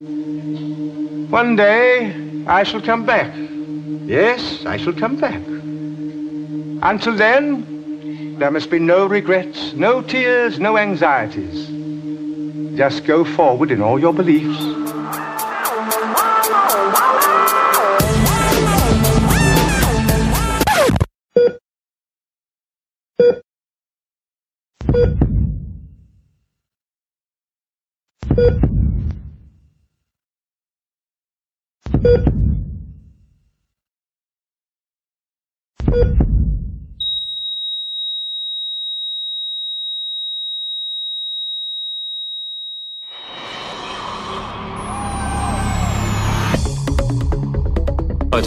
One day I shall come back. Yes, I shall come back. Until then, there must be no regrets, no tears, no anxieties. Just go forward in all your beliefs.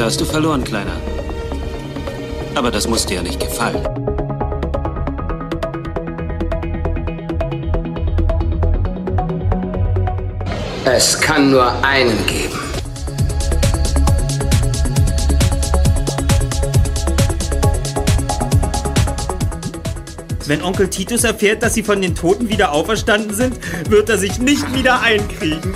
Heute hast du verloren, Kleiner. Aber das muss dir ja nicht gefallen. Es kann nur einen geben. Wenn Onkel Titus erfährt, dass sie von den Toten wieder auferstanden sind, wird er sich nicht wieder einkriegen.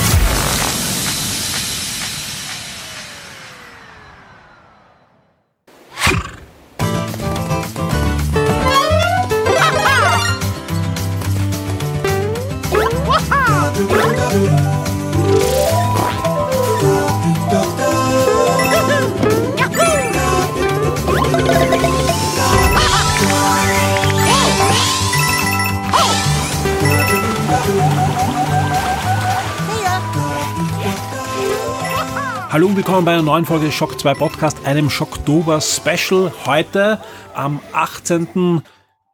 Willkommen bei einer neuen Folge Shock 2 Podcast, einem Shocktober Special. Heute am 18.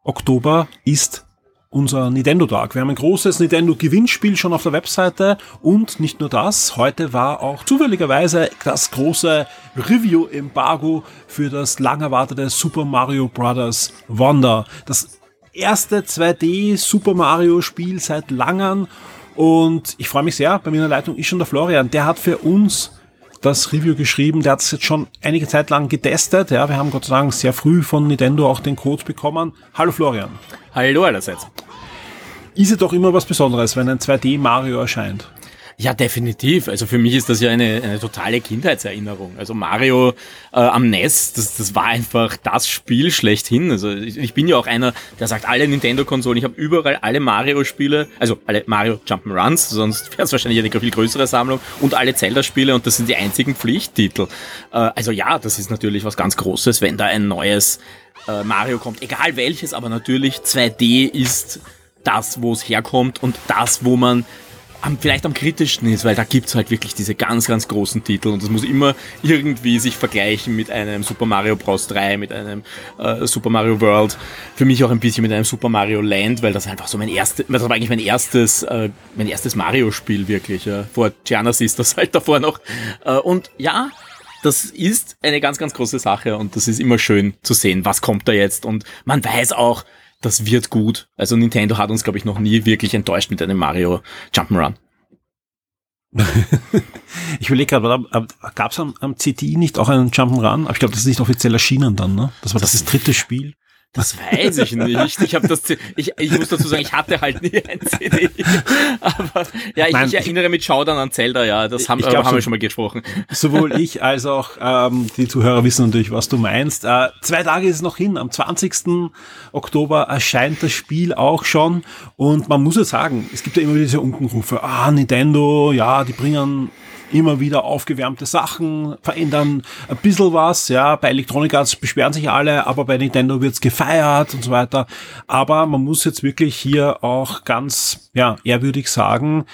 Oktober ist unser Nintendo Tag. Wir haben ein großes Nintendo Gewinnspiel schon auf der Webseite und nicht nur das, heute war auch zufälligerweise das große Review Embargo für das lang erwartete Super Mario Bros. Wonder. Das erste 2D Super Mario Spiel seit langem und ich freue mich sehr, bei mir in der Leitung ist schon der Florian, der hat für uns das Review geschrieben. Der hat es jetzt schon einige Zeit lang getestet. Ja, wir haben Gott sei Dank sehr früh von Nintendo auch den Code bekommen. Hallo Florian. Hallo allerseits. Ist es doch immer was Besonderes, wenn ein 2D Mario erscheint. Ja, definitiv. Also für mich ist das ja eine, eine totale Kindheitserinnerung. Also Mario äh, am NES, das, das war einfach das Spiel schlechthin. Also ich, ich bin ja auch einer, der sagt, alle Nintendo-Konsolen, ich habe überall alle Mario-Spiele, also alle Mario Jump'n'Runs, sonst wäre es wahrscheinlich eine viel größere Sammlung, und alle Zelda-Spiele und das sind die einzigen Pflichttitel. Äh, also ja, das ist natürlich was ganz Großes, wenn da ein neues äh, Mario kommt. Egal welches, aber natürlich 2D ist das, wo es herkommt und das, wo man am, vielleicht am kritischsten ist, weil da gibt's halt wirklich diese ganz, ganz großen Titel und das muss immer irgendwie sich vergleichen mit einem Super Mario Bros. 3, mit einem äh, Super Mario World, für mich auch ein bisschen mit einem Super Mario Land, weil das einfach so mein erstes, das war eigentlich mein erstes, äh, mein erstes Mario-Spiel wirklich, ja. vor Gianna's ist das halt davor noch. Äh, und ja, das ist eine ganz, ganz große Sache und das ist immer schön zu sehen, was kommt da jetzt und man weiß auch, das wird gut. Also Nintendo hat uns, glaube ich, noch nie wirklich enttäuscht mit einem Mario Jump'n'Run. ich überlege gerade, gab es am, am CDI nicht auch einen Jump'n'Run? Aber ich glaube, das ist nicht offiziell erschienen dann, ne? Das war das, das dritte Spiel. Das weiß ich nicht. Ich habe das, ich, ich muss dazu sagen, ich hatte halt nie ein CD. Aber ja, ich, Nein, ich erinnere mit Schaudern an Zelda, ja, das haben, ich glaub, haben wir schon mal gesprochen. Sowohl ich als auch ähm, die Zuhörer wissen natürlich, was du meinst. Äh, zwei Tage ist es noch hin. Am 20. Oktober erscheint das Spiel auch schon. Und man muss ja sagen, es gibt ja immer wieder diese Unkenrufe. Ah, Nintendo, ja, die bringen immer wieder aufgewärmte Sachen, verändern ein bisschen was, ja, bei Electronic Arts beschweren sich alle, aber bei Nintendo wird's gefeiert und so weiter. Aber man muss jetzt wirklich hier auch ganz, ja, ehrwürdig sagen,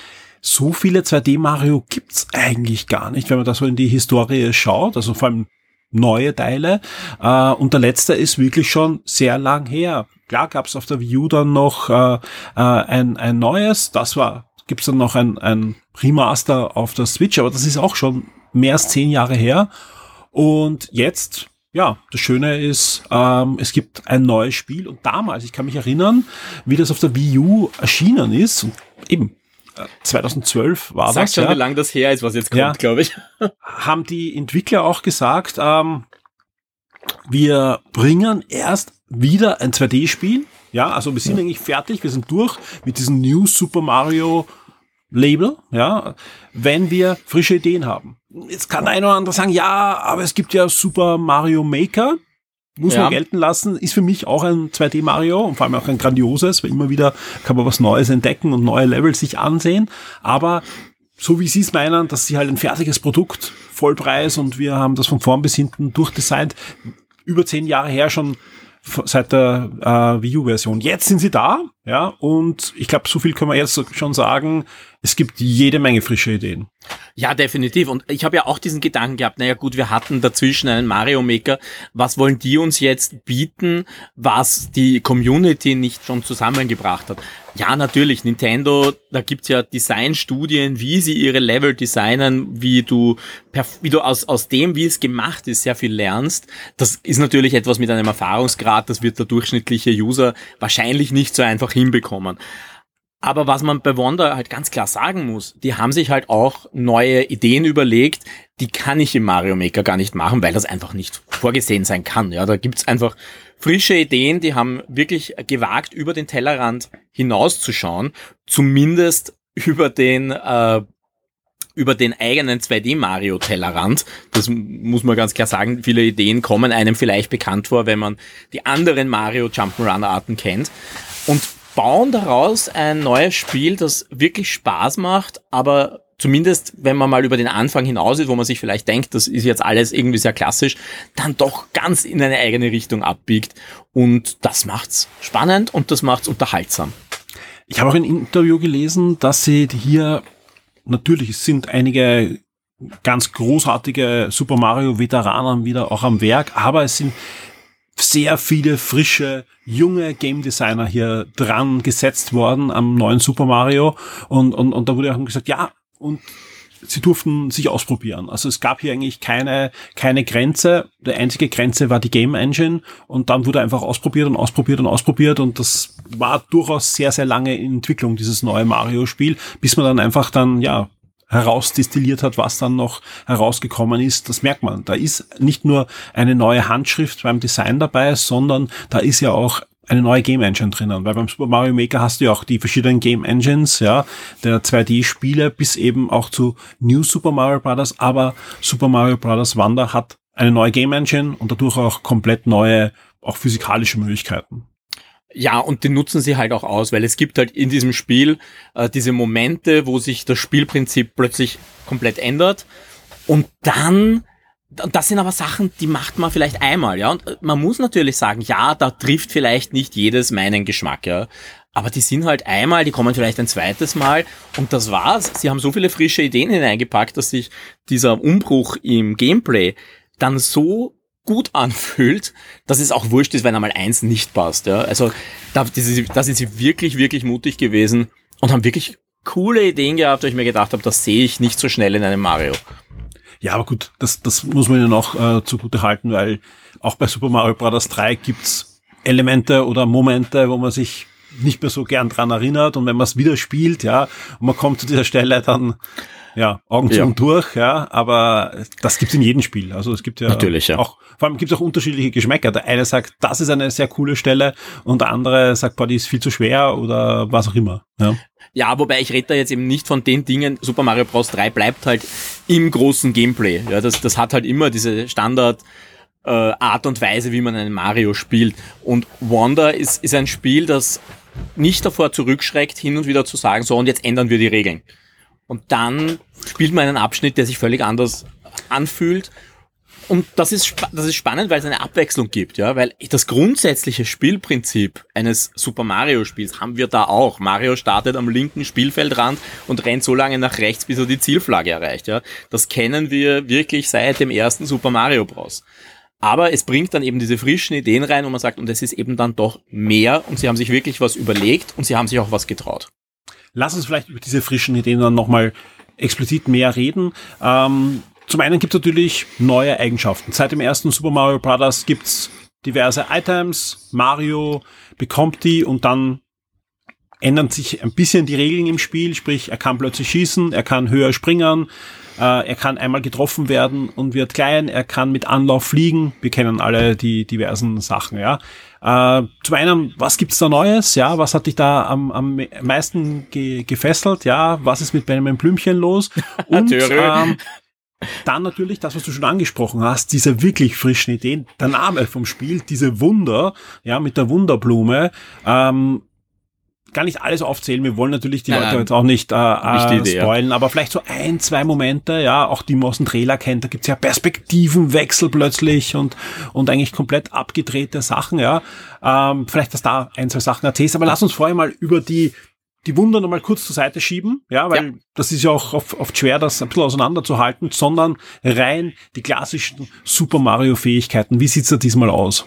so viele 2D Mario gibt's eigentlich gar nicht, wenn man da so in die Historie schaut, also vor allem neue Teile. Äh, und der letzte ist wirklich schon sehr lang her. Klar gab's auf der Wii U dann noch äh, äh, ein, ein neues, das war gibt's dann noch ein, ein Remaster auf der Switch, aber das ist auch schon mehr als zehn Jahre her. Und jetzt, ja, das Schöne ist, ähm, es gibt ein neues Spiel und damals, ich kann mich erinnern, wie das auf der Wii U erschienen ist und eben 2012 war Sag das. schon, ja, wie lang das her ist, was jetzt kommt, Ja. glaube ich. haben die Entwickler auch gesagt, ähm, wir bringen erst wieder ein 2D-Spiel. Ja, also wir sind eigentlich fertig, wir sind durch mit diesem New Super Mario Label, ja, wenn wir frische Ideen haben. Jetzt kann der eine oder andere sagen, ja, aber es gibt ja Super Mario Maker, muss Ja. man gelten lassen, ist für mich auch ein 2D Mario und vor allem auch ein grandioses, weil immer wieder kann man was Neues entdecken und neue Level sich ansehen, aber so wie Sie es meinen, dass sie halt ein fertiges Produkt, Vollpreis und wir haben das von vorn bis hinten durchdesignt, über zehn Jahre her schon seit der äh, Wii U-Version. Jetzt sind sie da, ja, und ich glaube, so viel können wir jetzt schon sagen, es gibt jede Menge frische Ideen. Ja, definitiv. Und ich habe ja auch diesen Gedanken gehabt, naja gut, wir hatten dazwischen einen Mario Maker. Was wollen die uns jetzt bieten, was die Community nicht schon zusammengebracht hat? Ja, natürlich, Nintendo, da gibt's ja Designstudien, wie sie ihre Level designen, wie du, wie du aus, aus dem, wie es gemacht ist, sehr viel lernst. Das ist natürlich etwas mit einem Erfahrungsgrad, das wird der durchschnittliche User wahrscheinlich nicht so einfach hinbekommen. Aber was man bei Wonder halt ganz klar sagen muss, die haben sich halt auch neue Ideen überlegt, die kann ich im Mario Maker gar nicht machen, weil das einfach nicht vorgesehen sein kann. Ja, da gibt's einfach frische Ideen, die haben wirklich gewagt, über den Tellerrand hinauszuschauen, zumindest über den äh, über den eigenen 2D Mario Tellerrand. Das m- muss man ganz klar sagen. Viele Ideen kommen einem vielleicht bekannt vor, wenn man die anderen Mario Jump'n'Run Arten kennt und bauen daraus ein neues Spiel, das wirklich Spaß macht, aber zumindest wenn man mal über den Anfang hinaus ist, wo man sich vielleicht denkt, das ist jetzt alles irgendwie sehr klassisch, dann doch ganz in eine eigene Richtung abbiegt und das macht's spannend und das macht's unterhaltsam. Ich habe auch ein Interview gelesen, dass sie hier, natürlich sind einige ganz großartige Super Mario Veteranen wieder auch am Werk, aber es sind sehr viele frische, junge Game Designer hier dran gesetzt worden am neuen Super Mario und, und, und da wurde auch gesagt, ja, und sie durften sich ausprobieren. Also es gab hier eigentlich keine, keine Grenze. Die einzige Grenze war die Game Engine und dann wurde einfach ausprobiert und ausprobiert und ausprobiert und das war durchaus sehr, sehr lange in Entwicklung, dieses neue Mario-Spiel, bis man dann einfach dann, ja, herausdestilliert hat, was dann noch herausgekommen ist, das merkt man. Da ist nicht nur eine neue Handschrift beim Design dabei, sondern da ist ja auch eine neue Game Engine drinnen, weil beim Super Mario Maker hast du ja auch die verschiedenen Game Engines, ja, der 2D-Spiele bis eben auch zu New Super Mario Bros., aber Super Mario Bros. Wonder hat eine neue Game Engine und dadurch auch komplett neue, auch physikalische Möglichkeiten. Ja, und die nutzen sie halt auch aus, weil es gibt halt in diesem Spiel äh, diese Momente, wo sich das Spielprinzip plötzlich komplett ändert und dann das sind aber Sachen, die macht man vielleicht einmal, ja. Und äh, man muss natürlich sagen, ja, da trifft vielleicht nicht jedes meinen Geschmack, ja. Aber die sind halt einmal, die kommen vielleicht ein zweites Mal und das war's. Sie haben so viele frische Ideen hineingepackt, dass sich dieser Umbruch im Gameplay dann so gut anfühlt, dass es auch wurscht ist, wenn einmal eins nicht passt. Ja? Also da, da sind sie wirklich, wirklich mutig gewesen und haben wirklich coole Ideen gehabt, wo ich mir gedacht habe, das sehe ich nicht so schnell in einem Mario. Ja, aber gut, das, das muss man ihnen auch äh, zugute halten, weil auch bei Super Mario Bros. 3 gibt's Elemente oder Momente, wo man sich nicht mehr so gern dran erinnert und wenn man es wieder spielt, ja, und man kommt zu dieser Stelle, dann ja, Augen zu Ja. und durch, ja, aber das gibt's in jedem Spiel. Also es gibt ja Natürlich, ja. auch, vor allem gibt's auch unterschiedliche Geschmäcker. Der eine sagt, das ist eine sehr coole Stelle und der andere sagt, boah, die ist viel zu schwer oder was auch immer. Ja. Ja, wobei ich rede da jetzt eben nicht von den Dingen, Super Mario Bros. 3 bleibt halt im großen Gameplay. Ja, das, das hat halt immer diese Standard äh, Art und Weise, wie man einen Mario spielt. Und Wonder ist, ist ein Spiel, das nicht davor zurückschreckt, hin und wieder zu sagen, so und jetzt ändern wir die Regeln. Und dann spielt man einen Abschnitt, der sich völlig anders anfühlt. Und das ist, das ist spannend, weil es eine Abwechslung gibt, ja, weil das grundsätzliche Spielprinzip eines Super Mario Spiels haben wir da auch. Mario startet am linken Spielfeldrand und rennt so lange nach rechts, bis er die Zielflagge erreicht, ja. Das kennen wir wirklich seit dem ersten Super Mario Bros. Aber es bringt dann eben diese frischen Ideen rein, wo man sagt, und es ist eben dann doch mehr und sie haben sich wirklich was überlegt und sie haben sich auch was getraut. Lass uns vielleicht über diese frischen Ideen dann nochmal explizit mehr reden. Ähm, zum einen gibt es natürlich neue Eigenschaften. Seit dem ersten Super Mario Bros. gibt's diverse Items. Mario bekommt die und dann ändern sich ein bisschen die Regeln im Spiel. Sprich, er kann plötzlich schießen, er kann höher springen, äh, er kann einmal getroffen werden und wird klein, er kann mit Anlauf fliegen. Wir kennen alle die diversen Sachen, ja. Äh, zum einen, was gibt's da Neues? Ja, was hat dich da am, am meisten ge gefesselt? Ja, was ist mit Benjamin Blümchen los? Und ähm, dann natürlich das, was du schon angesprochen hast, diese wirklich frischen Ideen, der Name vom Spiel, diese Wunder, ja, mit der Wunderblume, ähm, gar nicht alles aufzählen. Wir wollen natürlich die Nein, Leute nein. jetzt auch nicht, äh, Nicht äh, spoilen, aber vielleicht so ein, zwei Momente, ja, auch die man aus dem Trailer kennt, da gibt's ja Perspektivenwechsel plötzlich und, und eigentlich komplett abgedrehte Sachen, ja. Ähm, vielleicht, dass da ein, zwei Sachen erzählst, aber lass uns vorher mal über die die Wunder nochmal kurz zur Seite schieben, ja, weil Ja. das ist ja auch oft, oft schwer, das ein bisschen auseinanderzuhalten, sondern rein die klassischen Super Mario Fähigkeiten. Wie sieht's da diesmal aus?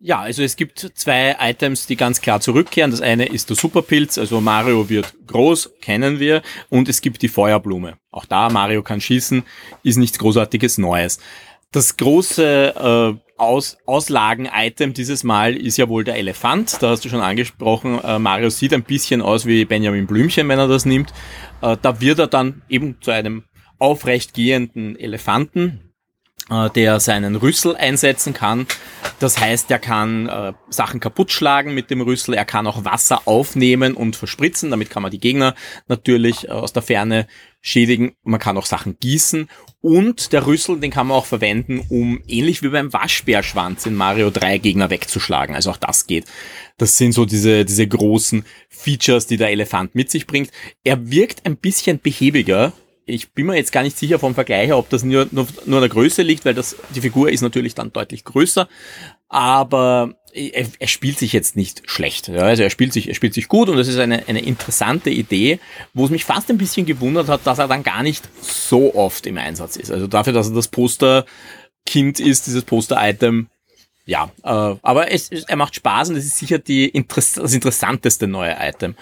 Ja, also es gibt zwei Items, die ganz klar zurückkehren. Das eine ist der Superpilz, also Mario wird groß, kennen wir, und es gibt die Feuerblume. Auch da, Mario kann schießen, ist nichts Großartiges Neues. Das große äh, Aus Auslagen-Item dieses Mal ist ja wohl der Elefant. Da hast du schon angesprochen. Äh, Mario sieht ein bisschen aus wie Benjamin Blümchen, wenn er das nimmt. Äh, da wird er dann eben zu einem aufrecht gehenden Elefanten, der seinen Rüssel einsetzen kann. Das heißt, er kann äh, Sachen kaputt schlagen mit dem Rüssel, er kann auch Wasser aufnehmen und verspritzen, damit kann man die Gegner natürlich äh, aus der Ferne schädigen. Man kann auch Sachen gießen und der Rüssel, den kann man auch verwenden, um ähnlich wie beim Waschbärschwanz in Mario 3 Gegner wegzuschlagen. Also auch das geht. Das sind so diese, diese großen Features, die der Elefant mit sich bringt. Er wirkt ein bisschen behäbiger ich bin mir jetzt gar nicht sicher vom Vergleich, ob das nur, nur, nur an der Größe liegt, weil das, die Figur ist natürlich dann deutlich größer, aber er, er spielt sich jetzt nicht schlecht. Ja, also er spielt sich, er spielt sich gut und das ist eine, eine interessante Idee, wo es mich fast ein bisschen gewundert hat, dass er dann gar nicht so oft im Einsatz ist. Also dafür, dass er das Poster-Kind ist, dieses Poster-Item, ja, äh, aber es, es, er macht Spaß und es ist sicher die, Interess das interessanteste neue Item.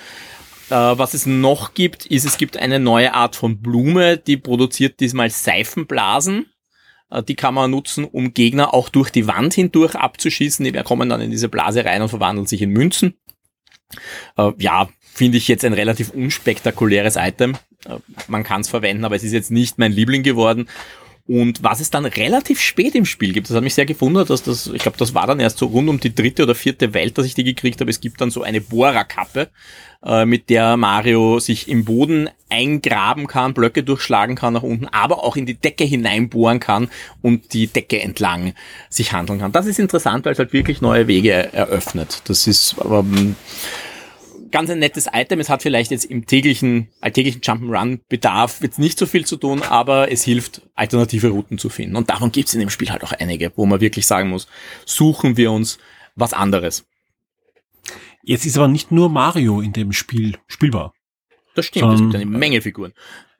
Äh, was es noch gibt, ist, es gibt eine neue Art von Blume, die produziert diesmal Seifenblasen. Äh, die kann man nutzen, um Gegner auch durch die Wand hindurch abzuschießen. Die kommen dann in diese Blase rein und verwandeln sich in Münzen. Äh, ja, finde ich jetzt ein relativ unspektakuläres Item. Man kann es verwenden, aber es ist jetzt nicht mein Liebling geworden. Und was es dann relativ spät im Spiel gibt, das hat mich sehr gewundert, dass das, ich glaube, das war dann erst so rund um die dritte oder vierte Welt, dass ich die gekriegt habe. Es gibt dann so eine Bohrerkappe, äh, mit der Mario sich im Boden eingraben kann, Blöcke durchschlagen kann nach unten, aber auch in die Decke hineinbohren kann und die Decke entlang sich handeln kann. Das ist interessant, weil es halt wirklich neue Wege eröffnet. Das ist ähm, ganz ein nettes Item. Es hat vielleicht jetzt im täglichen, alltäglichen Jump'n'Run-Bedarf jetzt nicht so viel zu tun, aber es hilft, alternative Routen zu finden. Und davon gibt es in dem Spiel halt auch einige, wo man wirklich sagen muss, suchen wir uns was anderes. Jetzt ist aber nicht nur Mario in dem Spiel spielbar. Das stimmt, es gibt eine Menge Figuren.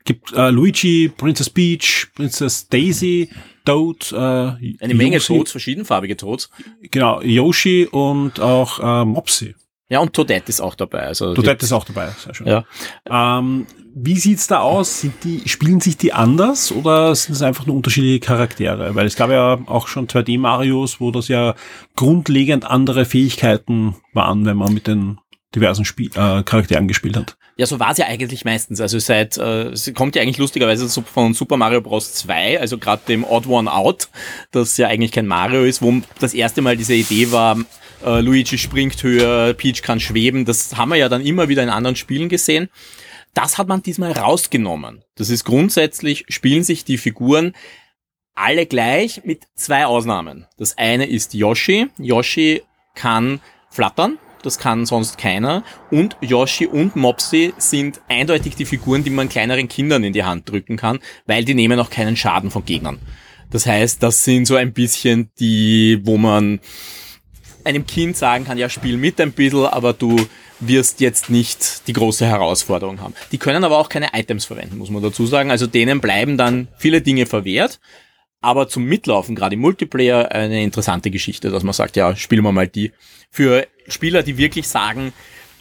Gibt äh, Luigi, Princess Peach, Princess Daisy, Toad, äh, Eine Menge Yoshi, Toads, verschiedenfarbige Toads. Genau, Yoshi und auch äh, Mopsy. Ja, und Toadette ist auch dabei. Also Toadette ist auch dabei, sehr schön. Ja. Ähm, wie sieht's da aus? Sind die, spielen sich die anders oder sind es einfach nur unterschiedliche Charaktere? Weil es gab ja auch schon 2D-Marios, wo das ja grundlegend andere Fähigkeiten waren, wenn man mit den diversen Spiel äh, Charakteren gespielt hat. Ja, so war es ja eigentlich meistens. Also seit, äh, es kommt ja eigentlich lustigerweise von Super Mario Bros. 2, also gerade dem Odd One Out, das ja eigentlich kein Mario ist, wo das erste Mal diese Idee war, äh, Luigi springt höher, Peach kann schweben. Das haben wir ja dann immer wieder in anderen Spielen gesehen. Das hat man diesmal rausgenommen. Das ist grundsätzlich, spielen sich die Figuren alle gleich mit zwei Ausnahmen. Das eine ist Yoshi. Yoshi kann flattern. Das kann sonst keiner. Und Yoshi und Mopsy sind eindeutig die Figuren, die man kleineren Kindern in die Hand drücken kann, weil die nehmen auch keinen Schaden von Gegnern. Das heißt, das sind so ein bisschen die, wo man einem Kind sagen kann, ja, spiel mit ein bisschen, aber du wirst jetzt nicht die große Herausforderung haben. Die können aber auch keine Items verwenden, muss man dazu sagen. Also denen bleiben dann viele Dinge verwehrt. Aber zum Mitlaufen, gerade im Multiplayer, eine interessante Geschichte, dass man sagt, ja, spielen wir mal die. Für Spieler, die wirklich sagen,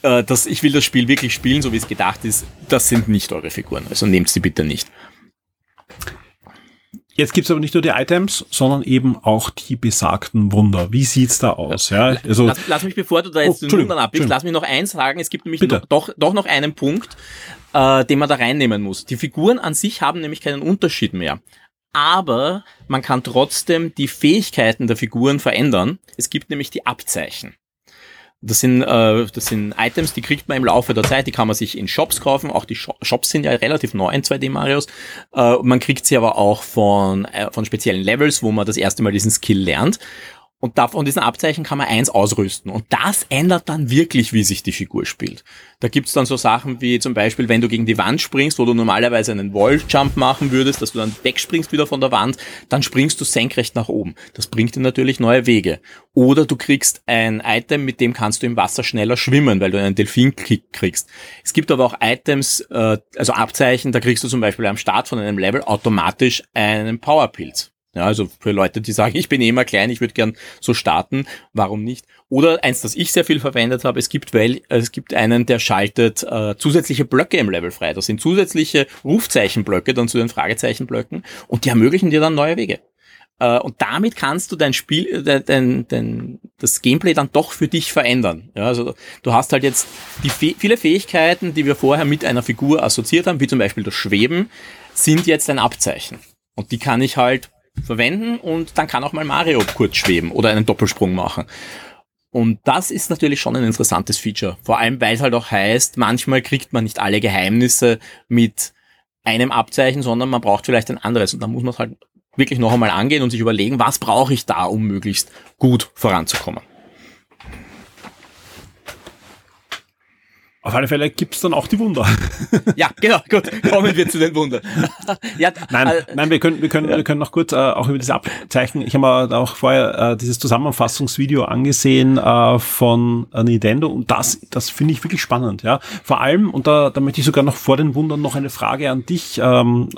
äh, dass ich will das Spiel wirklich spielen, so wie es gedacht ist, das sind nicht eure Figuren. Also nehmt sie bitte nicht. Jetzt gibt's aber nicht nur die Items, sondern eben auch die besagten Wunder. Wie sieht's da aus? Ja, also lass, lass mich, bevor du da jetzt Oh, den Wundern abbiegst, lass mich noch eins sagen. Es gibt nämlich noch, doch, doch noch einen Punkt, äh, den man da reinnehmen muss. Die Figuren an sich haben nämlich keinen Unterschied mehr. Aber man kann trotzdem die Fähigkeiten der Figuren verändern. Es gibt nämlich die Abzeichen. Das sind, äh, das sind Items, die kriegt man im Laufe der Zeit, die kann man sich in Shops kaufen. Auch die Sho- Shops sind ja relativ neu in 2D-Marios. Äh, man kriegt sie aber auch von, äh, von speziellen Levels, wo man das erste Mal diesen Skill lernt. Und da, von diesen Abzeichen kann man eins ausrüsten. Und das ändert dann wirklich, wie sich die Figur spielt. Da gibt's dann so Sachen wie zum Beispiel, wenn du gegen die Wand springst, wo du normalerweise einen Walljump machen würdest, dass du dann wegspringst wieder von der Wand, dann springst du senkrecht nach oben. Das bringt dir natürlich neue Wege. Oder du kriegst ein Item, mit dem kannst du im Wasser schneller schwimmen, weil du einen Delfin-Kick kriegst. Es gibt aber auch Items, äh, also Abzeichen, da kriegst du zum Beispiel am Start von einem Level automatisch einen Powerpilz. Ja, also für Leute, die sagen, ich bin eh immer klein, ich würde gern so starten, warum nicht? Oder eins, das ich sehr viel verwendet habe, es gibt, weil, es gibt einen, der schaltet äh, zusätzliche Blöcke im Level frei. Das sind zusätzliche Rufzeichenblöcke dann zu den Fragezeichenblöcken und die ermöglichen dir dann neue Wege. Äh, und damit kannst du dein Spiel, äh, dein, dein, dein, das Gameplay dann doch für dich verändern. Ja, also du hast halt jetzt die Fäh- viele Fähigkeiten, die wir vorher mit einer Figur assoziiert haben, wie zum Beispiel das Schweben, sind jetzt ein Abzeichen. Und die kann ich halt verwenden und dann kann auch mal Mario kurz schweben oder einen Doppelsprung machen. Und das ist natürlich schon ein interessantes Feature. Vor allem, weil es halt auch heißt, manchmal kriegt man nicht alle Geheimnisse mit einem Abzeichen, sondern man braucht vielleicht ein anderes. Und dann muss man es halt wirklich noch einmal angehen und sich überlegen, was brauche ich da, um möglichst gut voranzukommen. Auf alle Fälle gibt's dann auch die Wunder. Ja, genau, gut, kommen wir zu den Wundern. ja, Nein, äh, nein, wir können, wir können, wir können noch kurz äh, auch über diese Abzeichen. Ich habe mir auch vorher äh, dieses Zusammenfassungsvideo angesehen äh, von äh, Nintendo und das, das finde ich wirklich spannend. Ja, vor allem und da, da möchte ich sogar noch vor den Wundern noch eine Frage an dich. Ähm,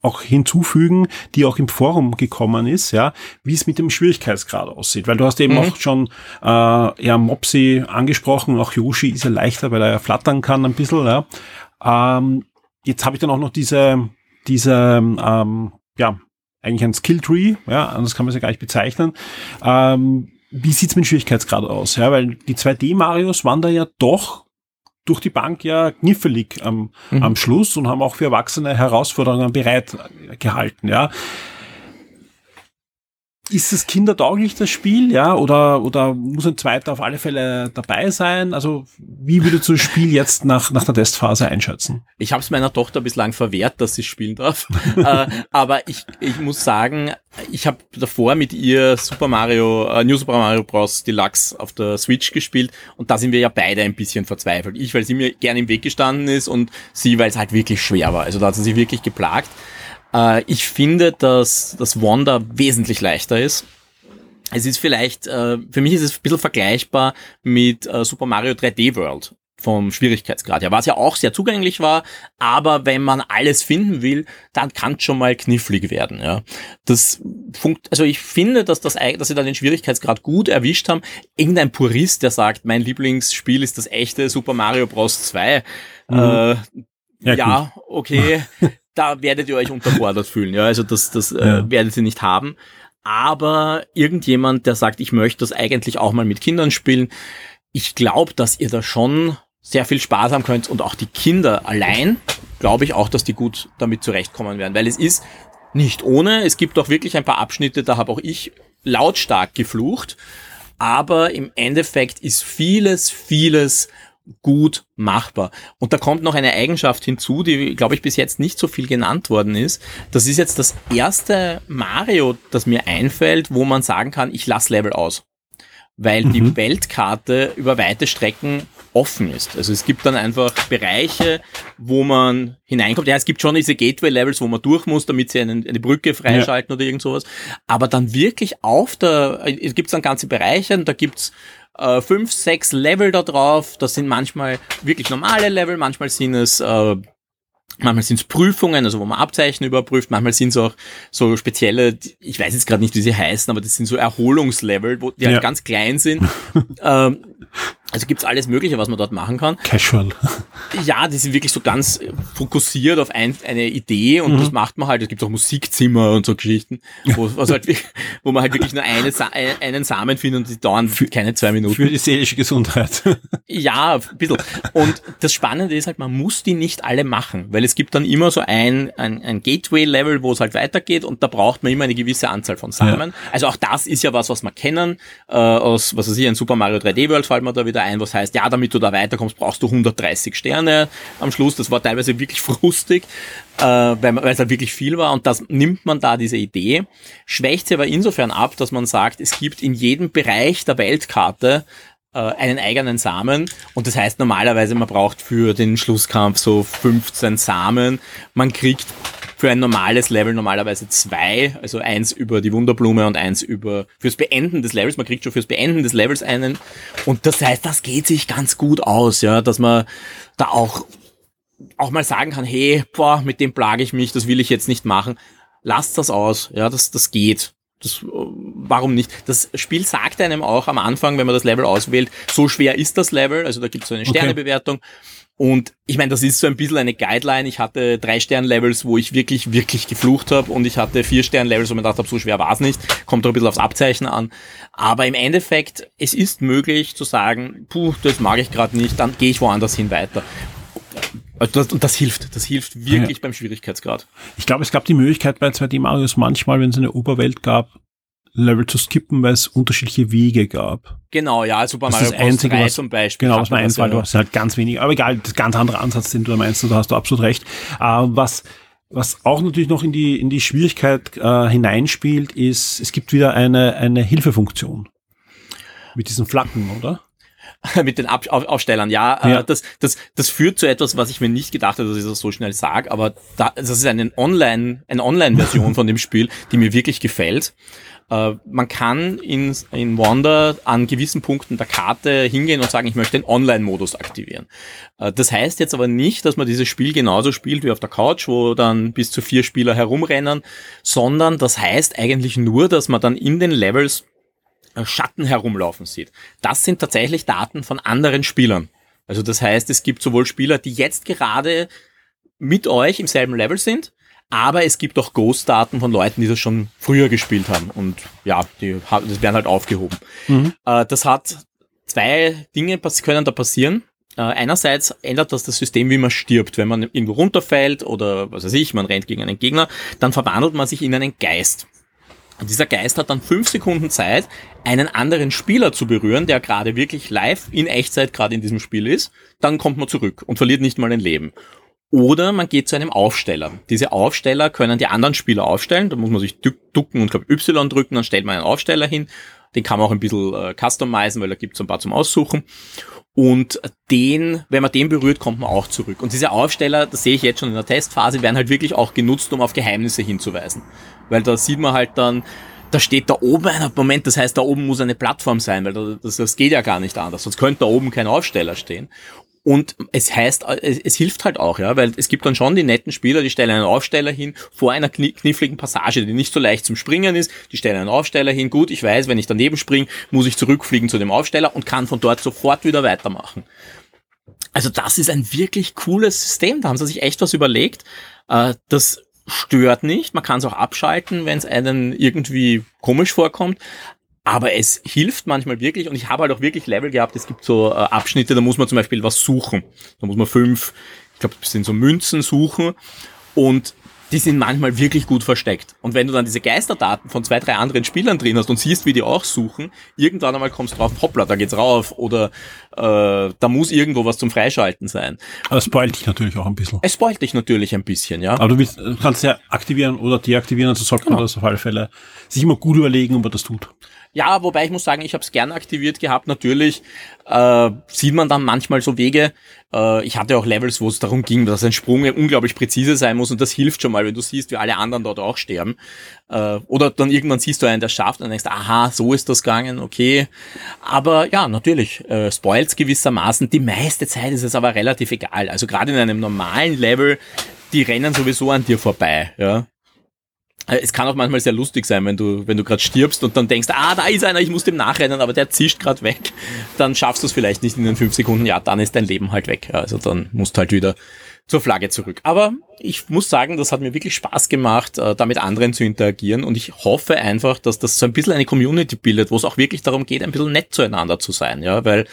auch hinzufügen, die auch im Forum gekommen ist, ja, wie es mit dem Schwierigkeitsgrad aussieht. Weil du hast eben Mhm. auch schon äh, ja Mopsy angesprochen, auch Yoshi ist ja leichter, weil er ja flattern kann ein bisschen, ja. Ähm, jetzt habe ich dann auch noch diese, diese, ähm, ja, eigentlich ein Skilltree, ja, anders kann man es ja gar nicht bezeichnen. Ähm, wie sieht's mit dem Schwierigkeitsgrad aus? Ja, weil die 2D-Marios waren da ja doch durch die Bank ja kniffelig am, Mhm. am Schluss und haben auch für Erwachsene Herausforderungen bereit gehalten, ja. Ist es kindertauglich, das Spiel, ja, oder, oder muss ein zweiter auf alle Fälle dabei sein? Also, wie würdest du das Spiel jetzt nach, nach der Testphase einschätzen? Ich habe es meiner Tochter bislang verwehrt, dass sie spielen darf. äh, aber ich, ich muss sagen, ich habe davor mit ihr Super Mario, äh, New Super Mario Bros. Deluxe auf der Switch gespielt und da sind wir ja beide ein bisschen verzweifelt. Ich, weil sie mir gern im Weg gestanden ist und sie, weil es halt wirklich schwer war. Also da hat sie sich wirklich geplagt. Äh, ich finde, dass das Wanda wesentlich leichter ist. Es ist vielleicht, äh, für mich ist es ein bisschen vergleichbar mit äh, Super Mario 3D World vom Schwierigkeitsgrad her, was ja auch sehr zugänglich war, aber wenn man alles finden will, dann kann es schon mal knifflig werden. Ja, das funkt, also ich finde, dass das, dass sie da den Schwierigkeitsgrad gut erwischt haben. Irgendein Purist, der sagt, mein Lieblingsspiel ist das echte Super Mario Bros. 2. Äh, Ja, ja, okay, da werdet ihr euch unterfordert fühlen. Ja, also das, das äh, Ja. werdet ihr nicht haben. Aber irgendjemand, der sagt, ich möchte das eigentlich auch mal mit Kindern spielen, ich glaube, dass ihr da schon sehr viel Spaß haben könnt und auch die Kinder allein, glaube ich auch, dass die gut damit zurechtkommen werden, weil es ist nicht ohne. Es gibt auch wirklich ein paar Abschnitte, da habe auch ich lautstark geflucht, aber im Endeffekt ist vieles, vieles gut machbar. Und da kommt noch eine Eigenschaft hinzu, die, glaube ich, bis jetzt nicht so viel genannt worden ist. Das ist jetzt das erste Mario, das mir einfällt, wo man sagen kann, ich lasse Level aus. Weil die Weltkarte über weite Strecken offen ist. Also es gibt dann einfach Bereiche, wo man hineinkommt. Ja, es gibt schon diese Gateway-Levels, wo man durch muss, damit sie einen, eine Brücke freischalten oder irgend sowas. Aber dann wirklich auf der, es gibt dann ganze Bereiche und da gibt's äh, fünf, sechs Level da drauf. Das sind manchmal wirklich normale Level, manchmal sind es äh, Manchmal sind es Prüfungen, also wo man Abzeichen überprüft. Manchmal sind es auch so spezielle, ich weiß jetzt gerade nicht, wie sie heißen, aber das sind so Erholungslevel, wo die Ja. halt ganz klein sind. ähm, also gibt's alles Mögliche, was man dort machen kann. Casual. Ja, die sind wirklich so ganz fokussiert auf ein, eine Idee und das macht man halt. Es gibt auch Musikzimmer und so Geschichten, wo, was halt, wo man halt wirklich nur eine, einen Samen findet und die dauern keine zwei Minuten. Für die seelische Gesundheit. Ja, ein bisschen. Und das Spannende ist halt, man muss die nicht alle machen, weil es gibt dann immer so ein, ein, ein Gateway-Level, wo es halt weitergeht und da braucht man immer eine gewisse Anzahl von Samen. Also auch das ist ja was, was wir kennen. Äh, aus, was weiß ich, ein Super Mario 3D World fällt mir da wieder ein, was heißt, ja, damit du da weiterkommst, brauchst du 130 Sterne am Schluss. Das war teilweise wirklich frustig, äh, weil es halt wirklich viel war und das nimmt man da diese Idee, schwächt sie aber insofern ab, dass man sagt, es gibt in jedem Bereich der Weltkarte äh, einen eigenen Samen. Und das heißt normalerweise, man braucht für den Schlusskampf so 15 Samen. Man kriegt für ein normales Level normalerweise zwei, also eins über die Wunderblume und eins über fürs Beenden des Levels. Man kriegt schon fürs Beenden des Levels einen. Und das heißt, das geht sich ganz gut aus, ja, dass man da auch auch mal sagen kann, hey, boah, mit dem plage ich mich, das will ich jetzt nicht machen. Lasst das aus, ja, das, das geht. Das, warum nicht? Das Spiel sagt einem auch am Anfang, wenn man das Level auswählt, so schwer ist das Level, also da gibt es so eine Okay. Und ich meine, das ist so ein bisschen eine Guideline. Ich hatte drei Stern-Levels, wo ich wirklich, wirklich geflucht habe und ich hatte vier Stern-Levels, wo ich mir gedacht habe, so schwer war es nicht. Kommt doch ein bisschen aufs Abzeichen an. Aber im Endeffekt, es ist möglich zu sagen, puh, das mag ich gerade nicht, dann gehe ich woanders hin weiter. Also das, und das hilft, das hilft wirklich beim Schwierigkeitsgrad. Ich glaube, es gab die Möglichkeit bei 2D Marios manchmal, wenn es eine Oberwelt gab, Level zu skippen, weil es unterschiedliche Wege gab. Genau, ja, Super Das Mario ist das Bros. Einzige, 3 was, zum Beispiel. genau, was mir einfällt, ja. du hast halt ganz wenig, aber egal, das ist ein ganz anderer Ansatz, den du da meinst, da hast du absolut recht. Äh, was, was auch natürlich noch in die, in die Schwierigkeit äh, hineinspielt, ist, es gibt wieder eine, eine Hilfefunktion. Mit diesen Flaggen, oder? mit den Ab Auf Aufstellern, ja, Ja. Äh, das, das, das führt zu etwas, was ich mir nicht gedacht habe, dass ich das so schnell sage, aber da, das ist eine Online, eine Online-Version von dem Spiel, die mir wirklich gefällt. Äh, man kann in, in Wanda an gewissen Punkten der Karte hingehen und sagen, ich möchte den Online-Modus aktivieren. Äh, das heißt jetzt aber nicht, dass man dieses Spiel genauso spielt wie auf der Couch, wo dann bis zu vier Spieler herumrennen, sondern das heißt eigentlich nur, dass man dann in den Levels äh, Schatten herumlaufen sieht. Das sind tatsächlich Daten von anderen Spielern. Also das heißt, es gibt sowohl Spieler, die jetzt gerade mit euch im selben Level sind, aber es gibt auch Ghost-Daten von Leuten, die das schon früher gespielt haben. Und ja, die das werden halt aufgehoben. Äh, das hat zwei Dinge können da passieren. Äh, einerseits ändert das das System, wie man stirbt. Wenn man irgendwo runterfällt oder was weiß ich, man rennt gegen einen Gegner, dann verwandelt man sich in einen Geist. Und dieser Geist hat dann fünf Sekunden Zeit, einen anderen Spieler zu berühren, der gerade wirklich live in Echtzeit gerade in diesem Spiel ist. Dann kommt man zurück und verliert nicht mal ein Leben. Oder man geht zu einem Aufsteller. Diese Aufsteller können die anderen Spieler aufstellen. Da muss man sich duck- ducken und glaub Y drücken, dann stellt man einen Aufsteller hin. Den kann man auch ein bisschen äh, customizen, weil da gibt es ein paar zum Aussuchen. Und den, wenn man den berührt, kommt man auch zurück. Und diese Aufsteller, das sehe ich jetzt schon in der Testphase, werden halt wirklich auch genutzt, um auf Geheimnisse hinzuweisen. Weil da sieht man halt dann, da steht da oben einer, Moment, das heißt, da oben muss eine Plattform sein, weil da, das, das geht ja gar nicht anders. Sonst könnte da oben kein Aufsteller stehen. Und es heißt, es, es hilft halt auch, ja, weil es gibt dann schon die netten Spieler, die stellen einen Aufsteller hin vor einer kni kniffligen Passage, die nicht so leicht zum Springen ist. Die stellen einen Aufsteller hin. Gut, ich weiß, wenn ich daneben springe, muss ich zurückfliegen zu dem Aufsteller und kann von dort sofort wieder weitermachen. Also das ist ein wirklich cooles System. Da haben sie sich echt was überlegt. Äh, Das stört nicht. Man kann es auch abschalten, wenn es einen irgendwie komisch vorkommt. Aber es hilft manchmal wirklich und ich habe halt auch wirklich Level gehabt. Es gibt so äh, Abschnitte, da muss man zum Beispiel was suchen. Da muss man fünf, ich glaube, das sind so Münzen suchen und die sind manchmal wirklich gut versteckt. Und wenn du dann diese Geisterdaten von zwei, drei anderen Spielern drin hast und siehst, wie die auch suchen, irgendwann einmal kommst du drauf, hoppla, da geht's rauf oder äh, da muss irgendwo was zum Freischalten sein. Aber das spoilt dich natürlich auch ein bisschen. Es spoilt dich natürlich ein bisschen, ja. Aber du, willst, kannst ja aktivieren oder deaktivieren, also sollte man das auf alle Fälle sich immer gut überlegen, ob man das tut. Ja, wobei ich muss sagen, ich habe es gern aktiviert gehabt. Natürlich äh, sieht man dann manchmal so Wege. Äh, ich hatte auch Levels, wo es darum ging, dass ein Sprung unglaublich präzise sein muss und das hilft schon mal, wenn du siehst, wie alle anderen dort auch sterben. Äh, oder dann irgendwann siehst du einen, der schafft und denkst, aha, so ist das gegangen, okay. Aber ja, natürlich, äh, spoilt's gewissermaßen. Die meiste Zeit ist es aber relativ egal. Also gerade in einem normalen Level die rennen sowieso an dir vorbei, ja. Äh, Es kann auch manchmal sehr lustig sein, wenn du, wenn du gerade stirbst und dann denkst, ah, da ist einer, ich muss dem nachrennen, aber der zischt gerade weg. Dann schaffst du es vielleicht nicht in den fünf Sekunden, ja, dann ist dein Leben halt weg. Also dann musst du halt wieder zur Flagge zurück. Aber ich muss sagen, das hat mir wirklich Spaß gemacht, äh, da mit anderen zu interagieren und ich hoffe einfach, dass das so ein bisschen eine Community bildet, wo es auch wirklich darum geht, ein bisschen nett zueinander zu sein, ja, weil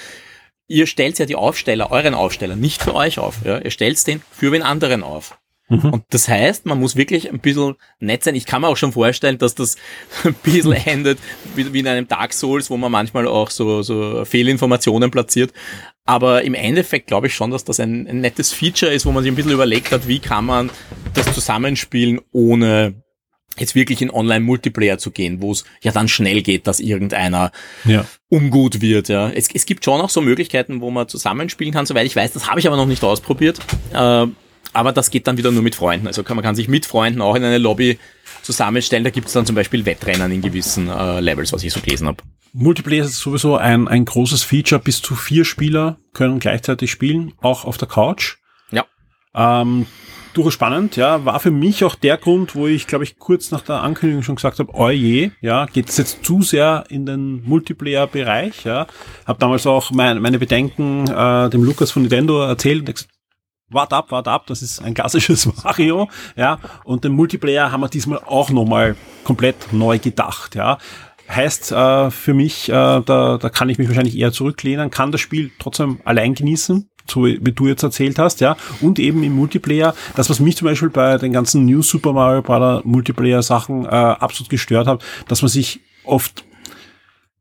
ihr stellt ja die Aufsteller, euren Aufsteller, nicht für euch auf, ja, ihr stellt den für wen anderen auf. Und das heißt, man muss wirklich ein bisschen nett sein. Ich kann mir auch schon vorstellen, dass das ein bisschen endet wie, wie in einem Dark Souls, wo man manchmal auch so, so Fehlinformationen platziert. Aber im Endeffekt glaube ich schon, dass das ein, ein nettes Feature ist, wo man sich ein bisschen überlegt hat, wie kann man das zusammenspielen, ohne jetzt wirklich in Online-Multiplayer zu gehen, wo es ja dann schnell geht, dass irgendeiner Ja. ungut wird. Ja. Es, es gibt schon auch so Möglichkeiten, wo man zusammenspielen kann, soweit ich weiß. Das habe ich aber noch nicht ausprobiert. Äh, aber das geht dann wieder nur mit Freunden. Also kann, man kann sich mit Freunden auch in eine Lobby zusammenstellen. Da gibt es dann zum Beispiel Wettrennen in gewissen äh, Levels, was ich so gelesen habe. Multiplayer ist sowieso ein, ein großes Feature. Bis zu vier Spieler können gleichzeitig spielen, auch auf der Couch. Ja. Ähm, durchaus spannend, ja. War für mich auch der Grund, wo ich, glaube ich, kurz nach der Ankündigung schon gesagt habe, oh je, ja, geht es jetzt zu sehr in den Multiplayer-Bereich, ja. Hab damals auch mein, meine Bedenken äh, dem Lukas von Nintendo erzählt und gesagt, wart ab, wart ab, das ist ein klassisches Mario, ja. Und den Multiplayer haben wir diesmal auch nochmal komplett neu gedacht, ja. Heißt äh, für mich, äh, da, da kann ich mich wahrscheinlich eher zurücklehnen, kann das Spiel trotzdem allein genießen, so wie du jetzt erzählt hast, ja. Und eben im Multiplayer, das, was mich zum Beispiel bei den ganzen New Super Mario Bros. Multiplayer Sachen äh, absolut gestört hat, dass man sich oft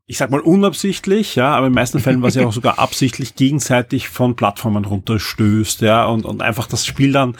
ich sag mal unabsichtlich, ja, aber in den meisten Fällen war es ja auch sogar absichtlich gegenseitig von Plattformen runterstößt, ja, und, und einfach das Spiel dann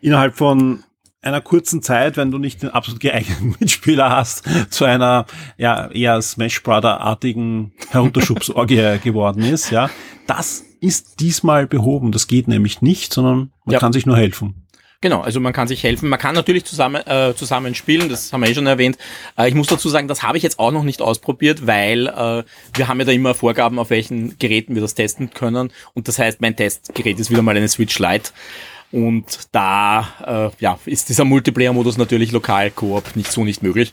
innerhalb von einer kurzen Zeit, wenn du nicht den absolut geeigneten Mitspieler hast, zu einer ja eher Smash Brother-artigen Herunterschubsorgie geworden ist, ja. Das ist diesmal behoben. Das geht nämlich nicht, sondern man Ja. kann sich nur helfen. Genau, also man kann sich helfen. Man kann natürlich zusammen, äh, zusammen spielen, das haben wir eh schon erwähnt. Äh, ich muss dazu sagen, das habe ich jetzt auch noch nicht ausprobiert, weil äh, wir haben ja da immer Vorgaben, auf welchen Geräten wir das testen können. Und das heißt, mein Testgerät ist wieder mal eine Switch Lite. Und da äh, ja, ist dieser Multiplayer-Modus natürlich lokal Koop nicht so nicht möglich.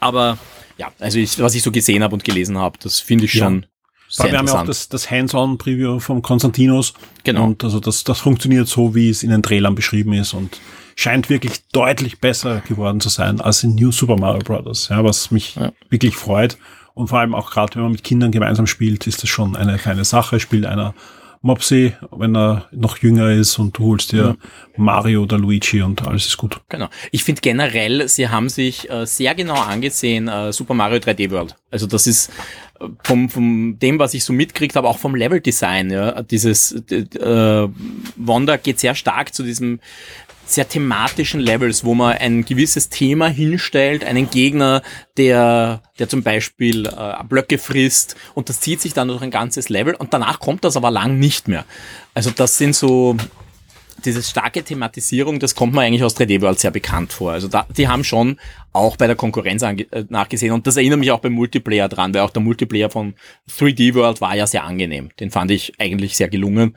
Aber ja, also ich, was ich so gesehen habe und gelesen habe, das finde ich Ja. Sehr wir haben ja auch das, das Hands-on-Preview vom Konstantinos. Genau. Und also das, das funktioniert so, wie es in den Trailern beschrieben ist und scheint wirklich deutlich besser geworden zu sein als in New Super Mario Bros. Ja, was mich Ja. wirklich freut. Und vor allem auch gerade, wenn man mit Kindern gemeinsam spielt, ist das schon eine feine Sache. Spielt einer Mopsy, wenn er noch jünger ist und du holst dir Mario oder Luigi und alles ist gut. Genau. Ich finde generell, sie haben sich äh, sehr genau angesehen, äh, Super Mario 3D World. Also das ist vom, vom dem, was ich so mitkriegt habe, auch vom Level-Design. Ja, dieses äh, Wanda geht sehr stark zu diesem sehr thematischen Levels, wo man ein gewisses Thema hinstellt, einen Gegner, der, der zum Beispiel äh, Blöcke frisst und das zieht sich dann durch ein ganzes Level und danach kommt das aber lang nicht mehr. Also das sind so diese starke Thematisierung, das kommt mir eigentlich aus 3D World sehr bekannt vor. Also da, die haben schon auch bei der Konkurrenz äh, nachgesehen und das erinnert mich auch beim Multiplayer dran, weil auch der Multiplayer von 3D World war ja sehr angenehm. Den fand ich eigentlich sehr gelungen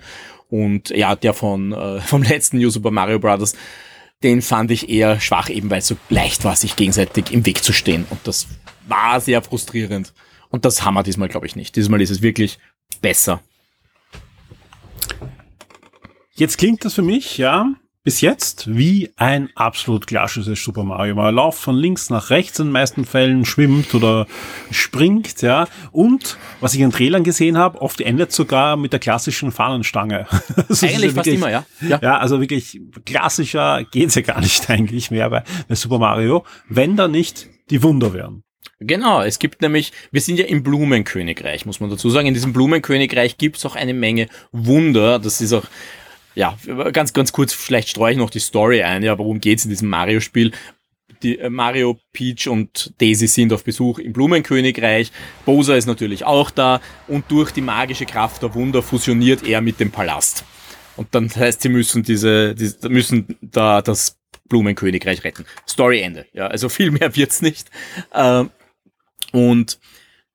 und ja, der von äh, vom letzten New Super Mario Bros. Den fand ich eher schwach, eben weil es so leicht war, sich gegenseitig im Weg zu stehen und das war sehr frustrierend. Und das haben wir diesmal, glaube ich, nicht. Diesmal ist es wirklich besser. Jetzt klingt das für mich, ja, bis jetzt wie ein absolut klassisches Super Mario. Man läuft von links nach rechts in den meisten Fällen, schwimmt oder springt, ja. Und was ich in Trailern gesehen habe, oft endet sogar mit der klassischen Fahnenstange. Das Eigentlich fast wirklich- immer, ja. ja. Ja, also wirklich klassischer geht's ja gar nicht eigentlich mehr bei, bei Super Mario, wenn da nicht die Wunder wären. Genau, es gibt nämlich, wir sind ja im Blumenkönigreich, muss man dazu sagen. In diesem Blumenkönigreich gibt's auch eine Menge Wunder. Das ist auch, ja, ganz, ganz kurz, vielleicht streue ich noch die Story ein. Ja, worum geht's in diesem Mario-Spiel? Die äh, Mario, Peach und Daisy sind auf Besuch im Blumenkönigreich. Bowser ist natürlich auch da und durch die magische Kraft der Wunder fusioniert er mit dem Palast. Und dann heißt, sie müssen diese, diese müssen da das Blumenkönigreich retten. Story Ende. Ja, also viel mehr wird's nicht. Ähm, und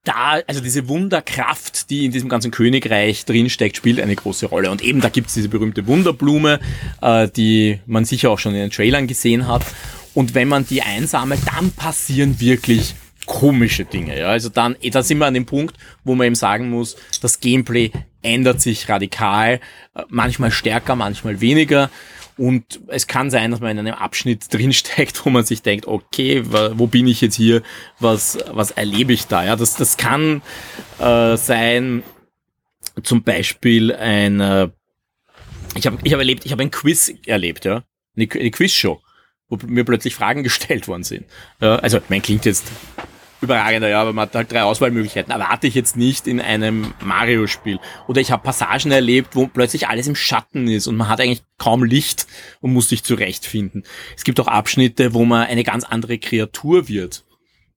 da, also diese Wunderkraft, die in diesem ganzen Königreich drinsteckt, spielt eine große Rolle. Und eben da gibt's diese berühmte Wunderblume, äh, die man sicher auch schon in den Trailern gesehen hat. Und wenn man die einsammelt, dann passieren wirklich komische Dinge. Ja? Also dann, da sind wir an dem Punkt, wo man eben sagen muss, das Gameplay ändert sich radikal, äh, manchmal stärker, manchmal weniger. Und es kann sein, dass man in einem Abschnitt drinsteckt, wo man sich denkt, okay, wo bin ich jetzt hier? Was, was erlebe ich da? Ja, das, das kann äh, sein, zum Beispiel ein, äh, ich habe ich hab erlebt, ich habe ein Quiz erlebt, ja, eine, eine Quizshow, wo mir plötzlich Fragen gestellt worden sind. Ja, also, mein klingt jetzt überragender, ja, aber man hat halt drei Auswahlmöglichkeiten. Erwarte ich jetzt nicht in einem Mario-Spiel. Oder ich habe Passagen erlebt, wo plötzlich alles im Schatten ist und man hat eigentlich kaum Licht und muss sich zurechtfinden. Es gibt auch Abschnitte, wo man eine ganz andere Kreatur wird.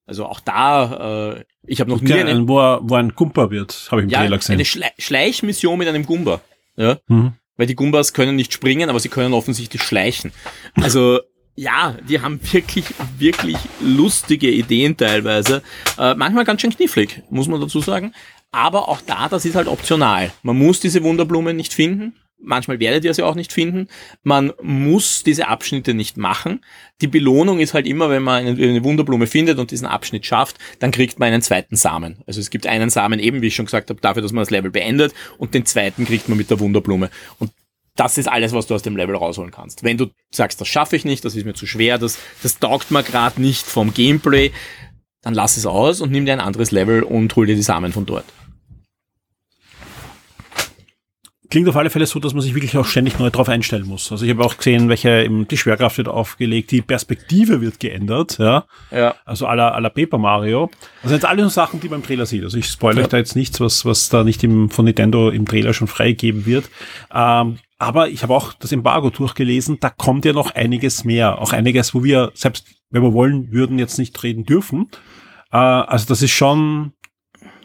Also auch da, äh, ich habe noch Okay, nie eine, wo, er, wo ein Gumper wird, habe ich im ja, Trailer gesehen. eine Schle Schleichmission mit einem Gumba. Ja? Mhm. Weil die Gumbas können nicht springen, aber sie können offensichtlich schleichen. Also ja, die haben wirklich, wirklich lustige Ideen teilweise. Äh, manchmal ganz schön knifflig, muss man dazu sagen. Aber auch da, das ist halt optional. Man muss diese Wunderblumen nicht finden. Manchmal werdet ihr sie auch nicht finden. Man muss diese Abschnitte nicht machen. Die Belohnung ist halt immer, wenn man eine, Wunderblume findet und diesen Abschnitt schafft, dann kriegt man einen zweiten Samen. Also es gibt einen Samen eben, wie ich schon gesagt habe, dafür, dass man das Level beendet und den zweiten kriegt man mit der Wunderblume. Und das ist alles, was du aus dem Level rausholen kannst. Wenn du sagst, das schaffe ich nicht, das ist mir zu schwer, das, das taugt mir gerade nicht vom Gameplay, dann lass es aus und nimm dir ein anderes Level und hol dir die Samen von dort. Klingt auf alle Fälle so, dass man sich wirklich auch ständig neu drauf einstellen muss. Also ich habe auch gesehen, welche eben die Schwerkraft wird aufgelegt, die Perspektive wird geändert, ja. Ja. Also à la Paper Mario. Also jetzt alle so Sachen, die man im Trailer sieht. Also ich spoilere euch da jetzt nichts, was, was da nicht im, von Nintendo im Trailer schon freigegeben wird. Ähm, aber ich habe auch das Embargo durchgelesen, da kommt ja noch einiges mehr. Auch einiges, wo wir, selbst wenn wir wollen, würden jetzt nicht reden dürfen. Äh, also das ist schon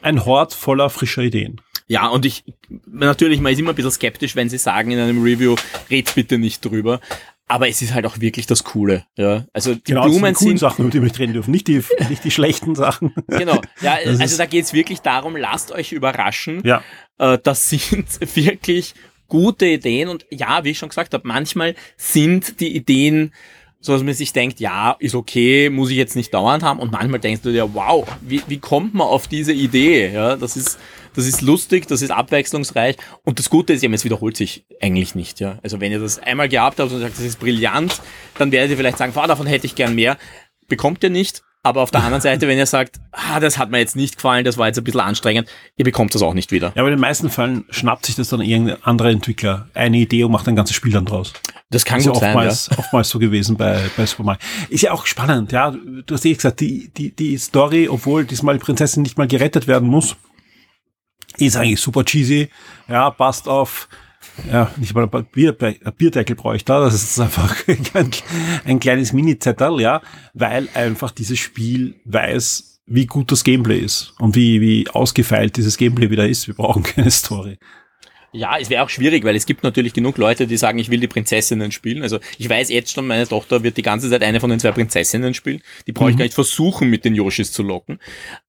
ein Hort voller frischer Ideen. Ja, und ich, natürlich, man ist immer ein bisschen skeptisch, wenn sie sagen in einem Review, red bitte nicht drüber. Aber es ist halt auch wirklich das Coole, ja. Also die Genau, das sind Blumen die coolen sind, Sachen, über die wir nicht reden dürfen, nicht die, nicht die schlechten Sachen. genau, ja, Das also da geht's wirklich darum, lasst euch überraschen. Ja. Äh, das sind wirklich gute Ideen und ja, wie ich schon gesagt habe, manchmal sind die Ideen so, dass man sich denkt, ja, ist okay, muss ich jetzt nicht dauernd haben und manchmal denkst du dir, wow, wie, wie kommt man auf diese Idee? Ja, das ist, das ist lustig, das ist abwechslungsreich und das Gute ist eben, es wiederholt sich eigentlich nicht, ja. Also wenn ihr das einmal gehabt habt und sagt, das ist brillant, dann werdet ihr vielleicht sagen, wow, davon hätte ich gern mehr. Bekommt ihr nicht, aber auf der anderen Seite, wenn ihr sagt, ah, das hat mir jetzt nicht gefallen, das war jetzt ein bisschen anstrengend, ihr bekommt das auch nicht wieder. Ja, aber in den meisten Fällen schnappt sich das dann irgendein anderer Entwickler eine Idee und macht ein ganzes Spiel dann draus. Das kann ist ja gut sein, ja. oftmals, oftmals so gewesen bei, bei Super Mario. Ist ja auch spannend, ja. Du hast eh gesagt, die, die, die Story, obwohl diesmal die Prinzessin nicht mal gerettet werden muss, ist eigentlich super cheesy. Ja, passt auf, ja, nicht mal ein, Bier, ein Bierdeckel bräuchte da. Das ist einfach ein, ein kleines Mini-Zettel, ja, weil einfach dieses Spiel weiß, wie gut das Gameplay ist und wie, wie ausgefeilt dieses Gameplay wieder ist. Wir brauchen keine Story. Ja, es wäre auch schwierig, weil es gibt natürlich genug Leute, die sagen, ich will die Prinzessinnen spielen. Also ich weiß jetzt schon, meine Tochter wird die ganze Zeit eine von den zwei Prinzessinnen spielen. Die brauche ich gar nicht versuchen, mit den Yoshis zu locken.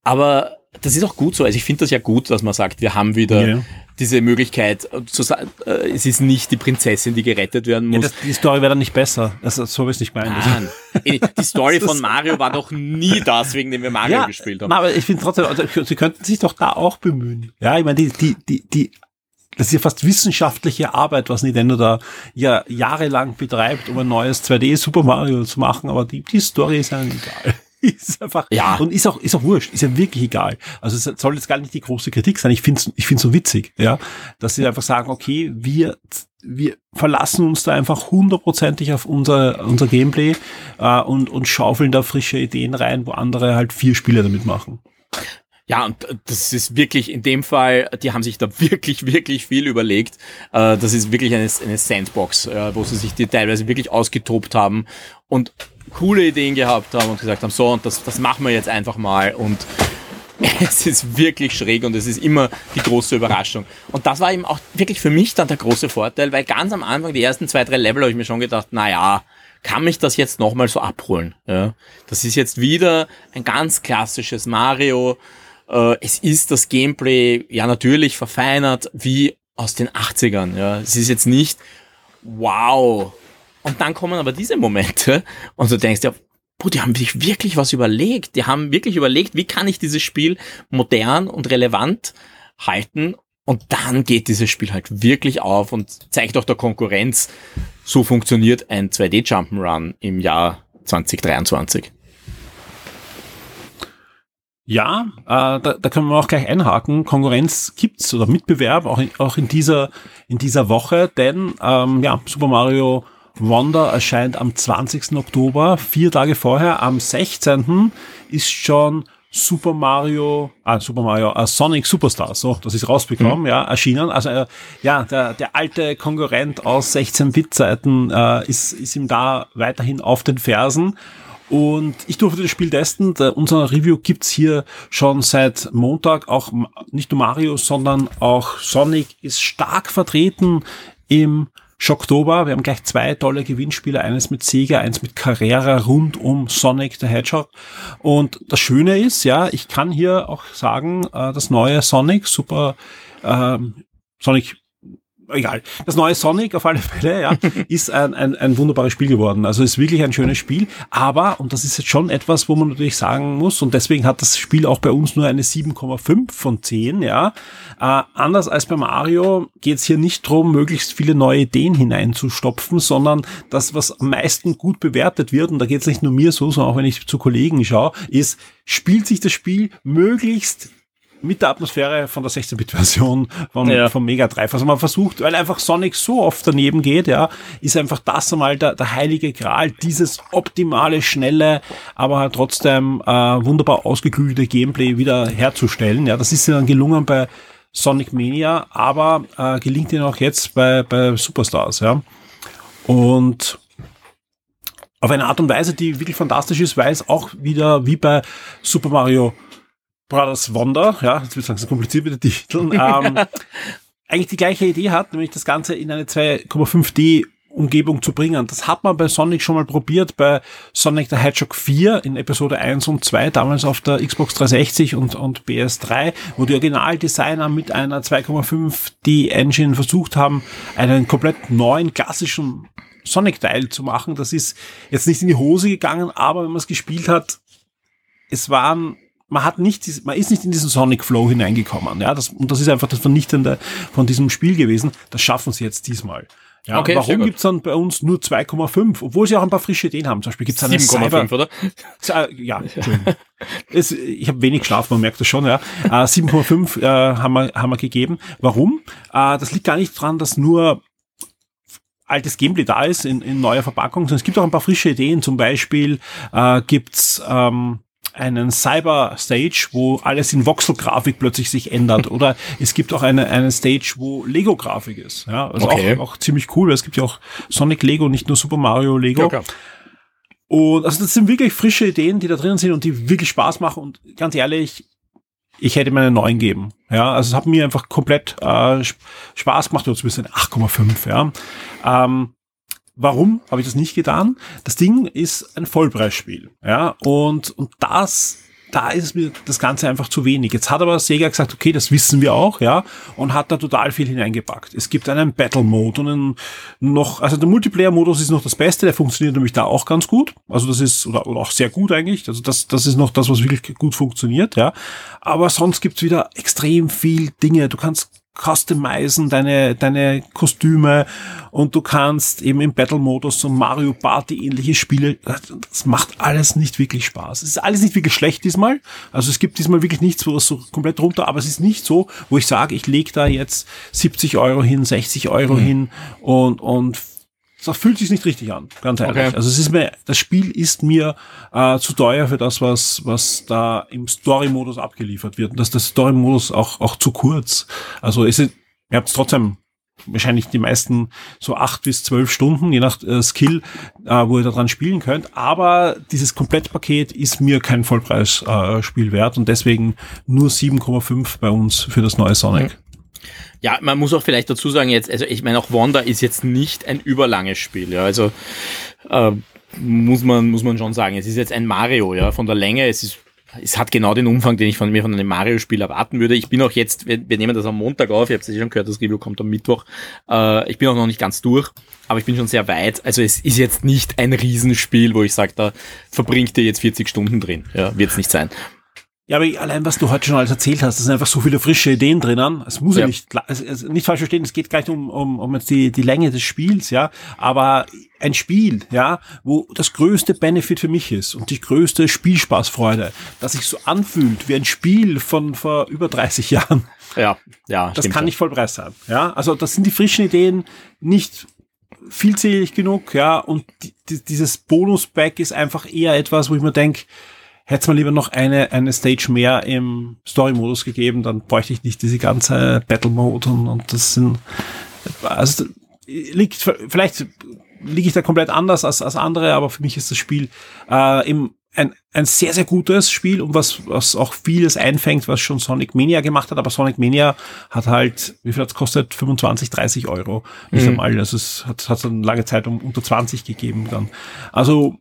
Aber das ist auch gut so. Also ich finde das ja gut, dass man sagt, wir haben wieder Ja. diese Möglichkeit äh, zu sagen, äh, es ist nicht die Prinzessin, die gerettet werden Ja, muss. das, die Story wäre dann nicht besser. Das, so habe ich es nicht gemeint. Ey, die Story von Mario war doch nie das, wegen dem wir Mario gespielt haben. Na, aber ich finde trotzdem, also, sie könnten sich doch da auch bemühen. Ja, ich meine, die, die, die, die, das ist ja fast wissenschaftliche Arbeit, was Nintendo da ja jahrelang betreibt, um ein neues 2D Super Mario zu machen, aber die, die Story ist einem egal. Ist einfach, Ja. und ist auch, ist auch wurscht, ist ja wirklich egal. Also es soll jetzt gar nicht die große Kritik sein. Ich finde es ich find's so witzig, ja, dass sie einfach sagen, okay, wir, wir verlassen uns da einfach hundertprozentig auf unser, unser Gameplay äh, und, und schaufeln da frische Ideen rein, wo andere halt vier Spiele damit machen. Ja, und äh, das ist wirklich in dem Fall, die haben sich da wirklich, wirklich viel überlegt. Äh, Das ist wirklich eine, eine Sandbox, äh, wo sie sich die teilweise wirklich ausgetobt haben und coole Ideen gehabt haben und gesagt haben, so, und das, das machen wir jetzt einfach mal und es ist wirklich schräg und es ist immer die große Überraschung. Und das war eben auch wirklich für mich dann der große Vorteil, weil ganz am Anfang, die ersten zwei, drei Level, habe ich mir schon gedacht, na ja, kann mich das jetzt nochmal so abholen? Ja? Das ist jetzt wieder ein ganz klassisches Mario, Äh, es ist das Gameplay ja natürlich verfeinert wie aus den 80ern. Ja. Es ist jetzt nicht wow. Und dann kommen aber diese Momente und du denkst ja, boah, die haben sich wirklich was überlegt. Die haben wirklich überlegt, wie kann ich dieses Spiel modern und relevant halten und dann geht dieses Spiel halt wirklich auf und zeigt auch der Konkurrenz, so funktioniert ein 2D Jump'n'Run im Jahr 2023. Ja, äh, da, da können wir auch gleich einhaken. Konkurrenz gibt's oder Mitbewerb auch in, auch in dieser in dieser Woche, denn ähm, ja Super Mario Wonder erscheint am 20. Oktober, vier Tage vorher. Am 16. ist schon Super Mario, ah, Super Mario, uh, Sonic Superstar, so, das ist rausbekommen, mhm. ja, erschienen. Also, äh, ja, der, der alte Konkurrent aus 16-Bit-Zeiten äh, ist, ist ihm da weiterhin auf den Fersen. Und ich durfte das Spiel testen. Der, unser Review gibt's hier schon seit Montag. Auch nicht nur Mario, sondern auch Sonic ist stark vertreten im Schocktober. Wir haben gleich zwei tolle Gewinnspiele, eines mit Sega, eins mit Carrera rund um Sonic the Hedgehog. Und das Schöne ist, ja, ich kann hier auch sagen, äh, das neue Sonic, super ähm, Sonic egal. Das neue Sonic auf alle Fälle, ja, ist ein, ein, ein wunderbares Spiel geworden. Also ist wirklich ein schönes Spiel. Aber, und das ist jetzt schon etwas, wo man natürlich sagen muss, und deswegen hat das Spiel auch bei uns nur eine 7,5 von 10, ja. Äh, anders als bei Mario geht es hier nicht drum, möglichst viele neue Ideen hineinzustopfen, sondern das, was am meisten gut bewertet wird, und da geht es nicht nur mir so, sondern auch wenn ich zu Kollegen schaue, ist, spielt sich das Spiel möglichst mit der Atmosphäre von der 16-Bit-Version von, ja. vom Mega Drive. Also man versucht, weil einfach Sonic so oft daneben geht, ja, ist einfach das einmal der, der heilige Gral, dieses optimale, schnelle, aber halt trotzdem äh, wunderbar ausgeklügelte Gameplay wieder herzustellen. Ja, das ist ja dann gelungen bei Sonic Mania, aber äh, gelingt ihnen auch jetzt bei, bei Superstars, ja. Und auf eine Art und Weise, die wirklich fantastisch ist, weil es auch wieder wie bei Super Mario Brothers Wonder, ja, jetzt sagen, so kompliziert mit den Titeln, ähm, eigentlich die gleiche Idee hat, nämlich das Ganze in eine 2,5D Umgebung zu bringen. Das hat man bei Sonic schon mal probiert, bei Sonic the Hedgehog 4 in Episode 1 und 2, damals auf der Xbox 360 und, und PS3, wo die Originaldesigner mit einer 2,5D Engine versucht haben, einen komplett neuen, klassischen Sonic-Teil zu machen. Das ist jetzt nicht in die Hose gegangen, aber wenn man es gespielt hat, es waren man hat nicht, man ist nicht in diesen Sonic Flow hineingekommen. Ja, das, und das ist einfach das Vernichtende von diesem Spiel gewesen. Das schaffen sie jetzt diesmal. Ja, okay, warum gibt's dann bei uns nur 2,5? Obwohl sie auch ein paar frische Ideen haben. Zum Beispiel gibt's eine 7,5, oder? Ja, es, ich habe wenig Schlaf, man merkt das schon. Ja, äh, 7,5 äh, haben, wir, haben wir gegeben. Warum? Äh, das liegt gar nicht dran, dass nur altes Gameplay da ist in, in neuer Verpackung, sondern es gibt auch ein paar frische Ideen. Zum Beispiel äh, gibt's ähm, einen Cyber Stage, wo alles in Voxel-Grafik plötzlich sich ändert. Oder es gibt auch eine, eine Stage, wo Lego-Grafik ist. Ja, also okay. auch, auch ziemlich cool. Es gibt ja auch Sonic Lego, nicht nur Super Mario Lego. Ja, und also das sind wirklich frische Ideen, die da drin sind und die wirklich Spaß machen. Und ganz ehrlich, ich hätte mir eine 9 geben. Ja, also es hat mir einfach komplett äh, Spaß gemacht, oder zumindest eine 8,5. Ja. Ähm, Warum habe ich das nicht getan? Das Ding ist ein Vollpreisspiel. Ja, und, und das da ist mir das Ganze einfach zu wenig. Jetzt hat aber Sega gesagt, okay, das wissen wir auch, ja, und hat da total viel hineingepackt. Es gibt einen Battle Mode und einen noch, also der Multiplayer Modus ist noch das Beste, der funktioniert nämlich da auch ganz gut. Also das ist, oder, oder auch sehr gut eigentlich. Also das, das ist noch das, was wirklich gut funktioniert, ja. Aber sonst gibt's wieder extrem viel Dinge. Du kannst customizen, deine, deine Kostüme und du kannst eben im Battle-Modus so Mario Party ähnliche Spiele, das macht alles nicht wirklich Spaß. Es ist alles nicht wirklich schlecht diesmal, also es gibt diesmal wirklich nichts, wo es so komplett runter, aber es ist nicht so, wo ich sage, ich lege da jetzt 70 Euro hin, 60 Euro mhm. hin und, und das fühlt sich nicht richtig an, ganz ehrlich. Okay. Also es ist mir, das Spiel ist mir äh, zu teuer für das, was, was da im Story-Modus abgeliefert wird. Und dass der Story-Modus auch, auch zu kurz. Also es ist, ihr habt trotzdem wahrscheinlich die meisten so acht bis zwölf Stunden, je nach äh, Skill, äh, wo ihr daran spielen könnt. Aber dieses Komplettpaket ist mir kein Vollpreisspiel äh, wert und deswegen nur 7,5 bei uns für das neue Sonic. Mhm. Ja, man muss auch vielleicht dazu sagen jetzt, also ich meine auch Wanda ist jetzt nicht ein überlanges Spiel, ja, also äh, muss man muss man schon sagen, es ist jetzt ein Mario, ja, von der Länge, es ist es hat genau den Umfang, den ich von mir von einem Mario-Spiel erwarten würde. Ich bin auch jetzt, wir, wir nehmen das am Montag auf, ihr habt es eh schon gehört, das Review kommt am Mittwoch. Äh, ich bin auch noch nicht ganz durch, aber ich bin schon sehr weit. Also es ist jetzt nicht ein Riesenspiel, wo ich sage, da verbringt ihr jetzt 40 Stunden drin. Ja, wird es nicht sein. Ja, aber allein was du heute schon alles erzählt hast, es sind einfach so viele frische Ideen drinnen. Es muss ja, ja nicht, es, nicht falsch verstehen, es geht gleich um, um, um jetzt die, die Länge des Spiels, ja. Aber ein Spiel, ja, wo das größte Benefit für mich ist und die größte Spielspaßfreude, dass sich so anfühlt wie ein Spiel von vor über 30 Jahren. Ja, ja. Das kann nicht voll Preis sein, ja. Also das sind die frischen Ideen nicht vielzählig genug, ja. Und die, dieses Bonus-Pack ist einfach eher etwas, wo ich mir denke, hätte es mal lieber noch eine, eine Stage mehr im Story-Modus gegeben, dann bräuchte ich nicht diese ganze Battle-Mode und, und das sind, also liegt, vielleicht liege ich da komplett anders als, als andere, aber für mich ist das Spiel äh, im, ein, ein sehr, sehr gutes Spiel und was, was auch vieles einfängt, was schon Sonic Mania gemacht hat, aber Sonic Mania hat halt, wie viel hat es kostet? 25, 30 Euro. Nicht mhm. einmal, also es hat, hat eine lange Zeit um unter 20 gegeben dann. Also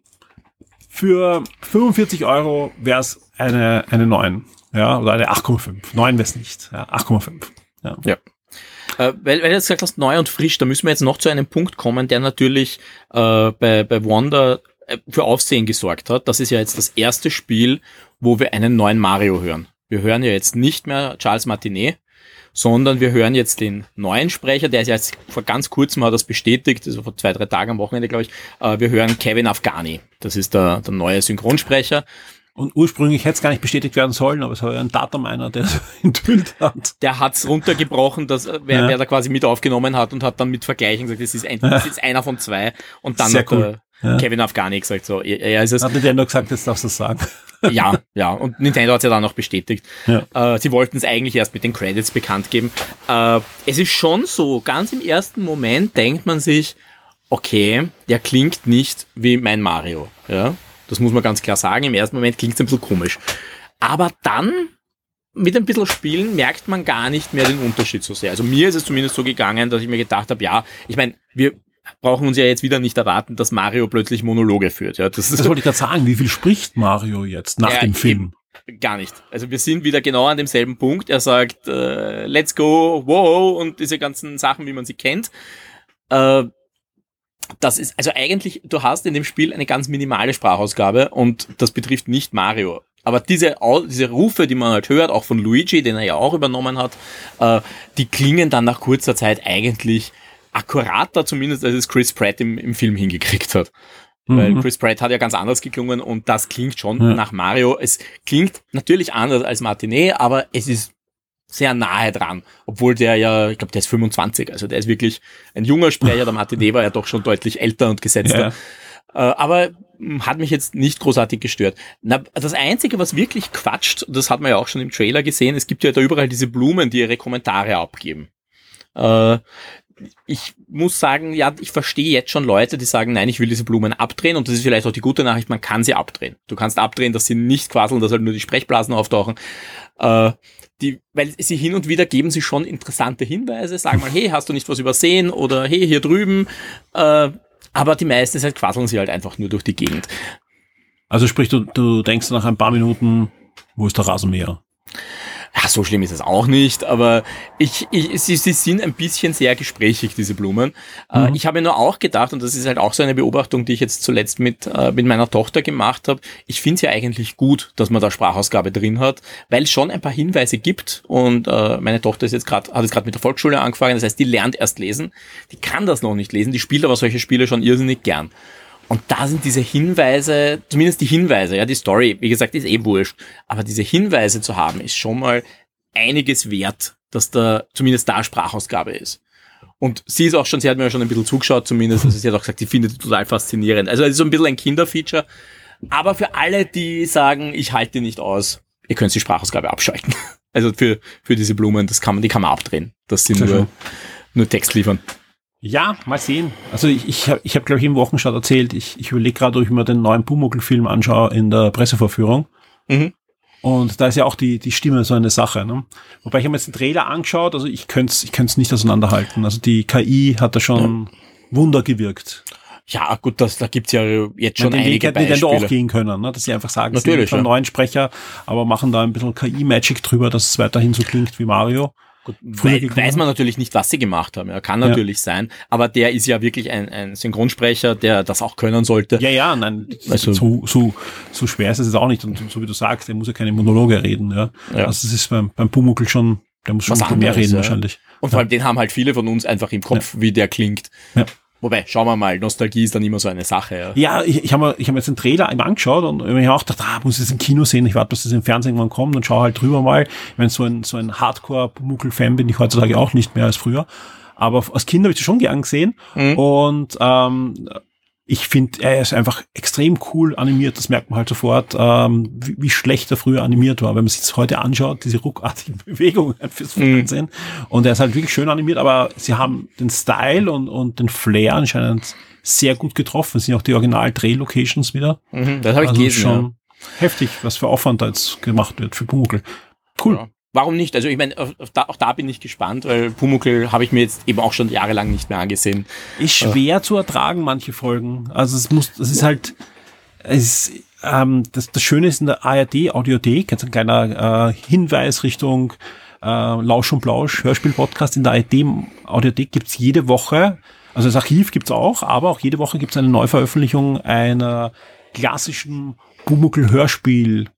für 45 Euro wäre es eine, eine 9. Ja, oder eine 8,5. 9 wäre es nicht. Ja, 8,5. Ja. ja. Äh, weil, weil jetzt gesagt hast, neu und frisch, da müssen wir jetzt noch zu einem Punkt kommen, der natürlich äh, bei, bei Wanda äh, für Aufsehen gesorgt hat. Das ist ja jetzt das erste Spiel, wo wir einen neuen Mario hören. Wir hören ja jetzt nicht mehr Charles Martinet, sondern wir hören jetzt den neuen Sprecher, der ist ja jetzt vor ganz kurzem hat das bestätigt, also vor zwei, drei Tagen am Wochenende, glaube ich. Äh, wir hören Kevin Afghani. Das ist der, der neue Synchronsprecher. Und ursprünglich hätte es gar nicht bestätigt werden sollen, aber es war ja ein Datum einer, der es enthüllt hat. Der hat es runtergebrochen, dass, äh, wer, ja. wer da quasi mit aufgenommen hat und hat dann mit Vergleichen gesagt, das ist, ein, das ist einer von zwei. Und dann Sehr hat cool. Ja. Kevin Afghani gesagt, so, er, er ist es. Hat Nintendo gesagt, jetzt darfst du es sagen. ja, ja. Und Nintendo hat es ja dann auch bestätigt. Ja. Äh, sie wollten es eigentlich erst mit den Credits bekannt geben. Äh, es ist schon so, ganz im ersten Moment denkt man sich, okay, der klingt nicht wie mein Mario. Ja, das muss man ganz klar sagen. Im ersten Moment klingt es ein bisschen komisch. Aber dann mit ein bisschen Spielen merkt man gar nicht mehr den Unterschied so sehr. Also mir ist es zumindest so gegangen, dass ich mir gedacht habe, ja, ich meine, wir brauchen uns ja jetzt wieder nicht erwarten, dass Mario plötzlich Monologe führt. Ja, das, das wollte ich gerade sagen. Wie viel spricht Mario jetzt nach ja, dem Film? Gar nicht. Also wir sind wieder genau an demselben Punkt. Er sagt, äh, let's go, wow, und diese ganzen Sachen, wie man sie kennt. Äh, das ist, also eigentlich, du hast in dem Spiel eine ganz minimale Sprachausgabe und das betrifft nicht Mario. Aber diese, diese Rufe, die man halt hört, auch von Luigi, den er ja auch übernommen hat, äh, die klingen dann nach kurzer Zeit eigentlich akkurater zumindest, als es Chris Pratt im, im Film hingekriegt hat. Mhm. Weil Chris Pratt hat ja ganz anders geklungen und das klingt schon ja. nach Mario. Es klingt natürlich anders als Martinet, aber es ist sehr nahe dran. Obwohl der ja, ich glaube, der ist 25, also der ist wirklich ein junger Sprecher. Der Martinet war ja doch schon deutlich älter und gesetzter. Ja. Äh, aber hat mich jetzt nicht großartig gestört. Na, das Einzige, was wirklich quatscht, das hat man ja auch schon im Trailer gesehen, es gibt ja da überall diese Blumen, die ihre Kommentare abgeben. Äh, ich muss sagen, ja, ich verstehe jetzt schon Leute, die sagen, nein, ich will diese Blumen abdrehen und das ist vielleicht auch die gute Nachricht, man kann sie abdrehen. Du kannst abdrehen, dass sie nicht quasseln, dass halt nur die Sprechblasen auftauchen. Äh, die, weil sie hin und wieder geben sie schon interessante Hinweise, sagen mal, hey, hast du nicht was übersehen oder hey, hier drüben. Äh, aber die meisten Zeit quasseln sie halt einfach nur durch die Gegend. Also sprich, du, du denkst nach ein paar Minuten, wo ist der Rasenmäher? Ja, so schlimm ist es auch nicht, aber ich, ich, sie, sie sind ein bisschen sehr gesprächig, diese Blumen. Äh, mhm. ich habe nur auch gedacht, und das ist halt auch so eine Beobachtung, die ich jetzt zuletzt mit, äh, mit meiner Tochter gemacht habe, ich finde es ja eigentlich gut, dass man da Sprachausgabe drin hat, weil es schon ein paar Hinweise gibt und äh, meine Tochter ist jetzt gerade, hat jetzt gerade mit der Volksschule angefangen, das heißt, die lernt erst lesen, die kann das noch nicht lesen, die spielt aber solche Spiele schon irrsinnig gern. Und da sind diese Hinweise, zumindest die Hinweise, ja, die Story, wie gesagt, ist eh wurscht, aber diese Hinweise zu haben, ist schon mal einiges wert, dass da zumindest da Sprachausgabe ist. Und sie ist auch schon, sie hat mir schon ein bisschen zugeschaut zumindest, also sie hat auch gesagt, sie findet es total faszinierend. Also es ist so ein bisschen ein Kinderfeature, aber für alle, die sagen, ich halte die nicht aus, ihr könnt die Sprachausgabe abschalten. Also für, für diese Blumen, das kann man, die kann man abdrehen, dass sie nur, nur Text liefern. Ja, mal sehen. Also ich, ich habe, ich hab, glaube ich, im Wochenstart erzählt, ich, ich überlege gerade, ob ich mir den neuen Pumuckl-Film anschaue in der Presseverführung. Mhm. Und da ist ja auch die, die Stimme so eine Sache. Ne? Wobei ich habe mir jetzt den Trailer angeschaut, also ich könnte es ich könnte nicht auseinanderhalten. Also die KI hat da schon ja. Wunder gewirkt. Ja, gut, das, da gibt's ja jetzt schon den Weg einige hätten Nintendo auch Beispiele. gehen können, ne? dass sie einfach sagen, sie Natürlich, schon ja. neuen Sprecher, aber machen da ein bisschen KI-Magic drüber, dass es weiterhin so klingt wie Mario. Gut, gekommen. weiß man natürlich nicht, was sie gemacht haben. Ja, kann natürlich sein. Aber der ist ja wirklich ein, ein Synchronsprecher, der das auch können sollte. Ja, ja, nein, Also- so, so, so schwer ist es jetzt auch nicht. Und so wie du sagst, der muss ja keine Monologe reden. Ja. Ja. Also das ist beim, beim Pumuckl schon, der muss schon mehr reden ja. wahrscheinlich. Und vor allem, den haben halt viele von uns einfach im Kopf, wie der klingt. Ja. Wobei, schauen wir mal, Nostalgie ist dann immer so eine Sache. Ja. Ja, ich, ich habe mir, ich hab mir jetzt den Trailer einmal angeschaut und ich habe auch gedacht, ah, muss ich das im Kino sehen, ich warte, bis das im Fernsehen irgendwann kommt und schaue halt drüber mal. Ich meine, so ein, so ein Hardcore-Muckel-Fan bin ich heutzutage auch nicht mehr als früher. Aber als Kind habe ich das schon gern gesehen Mhm. und ähm, ich finde, er ist einfach extrem cool animiert, das merkt man halt sofort, ähm, wie, wie schlecht er früher animiert war. Wenn man sich das heute anschaut, diese ruckartigen Bewegungen fürs Mhm. Fernsehen. Und er ist halt wirklich schön animiert, aber sie haben den Style und, und den Flair anscheinend sehr gut getroffen. Es sind auch die Original-Dreh-Locations wieder. Mhm, das habe ich Also gelesen. schon heftig, was für Aufwand da jetzt gemacht wird für Pumuckl. Cool. Ja. Warum nicht? Also ich meine, auch da bin ich gespannt, weil Pumuckl habe ich mir jetzt eben auch schon jahrelang nicht mehr angesehen. Ist schwer zu ertragen, manche Folgen. Also es muss, das ist halt, es, ähm, das, das Schöne ist in der ARD Audiothek, jetzt ein kleiner äh, Hinweis Richtung äh, Lausch und Blausch, Hörspiel-Podcast. In der ARD Audiothek gibt's jede Woche, also das Archiv gibt's auch, aber auch jede Woche gibt's eine Neuveröffentlichung einer klassischen Bumuckel-Hörspiel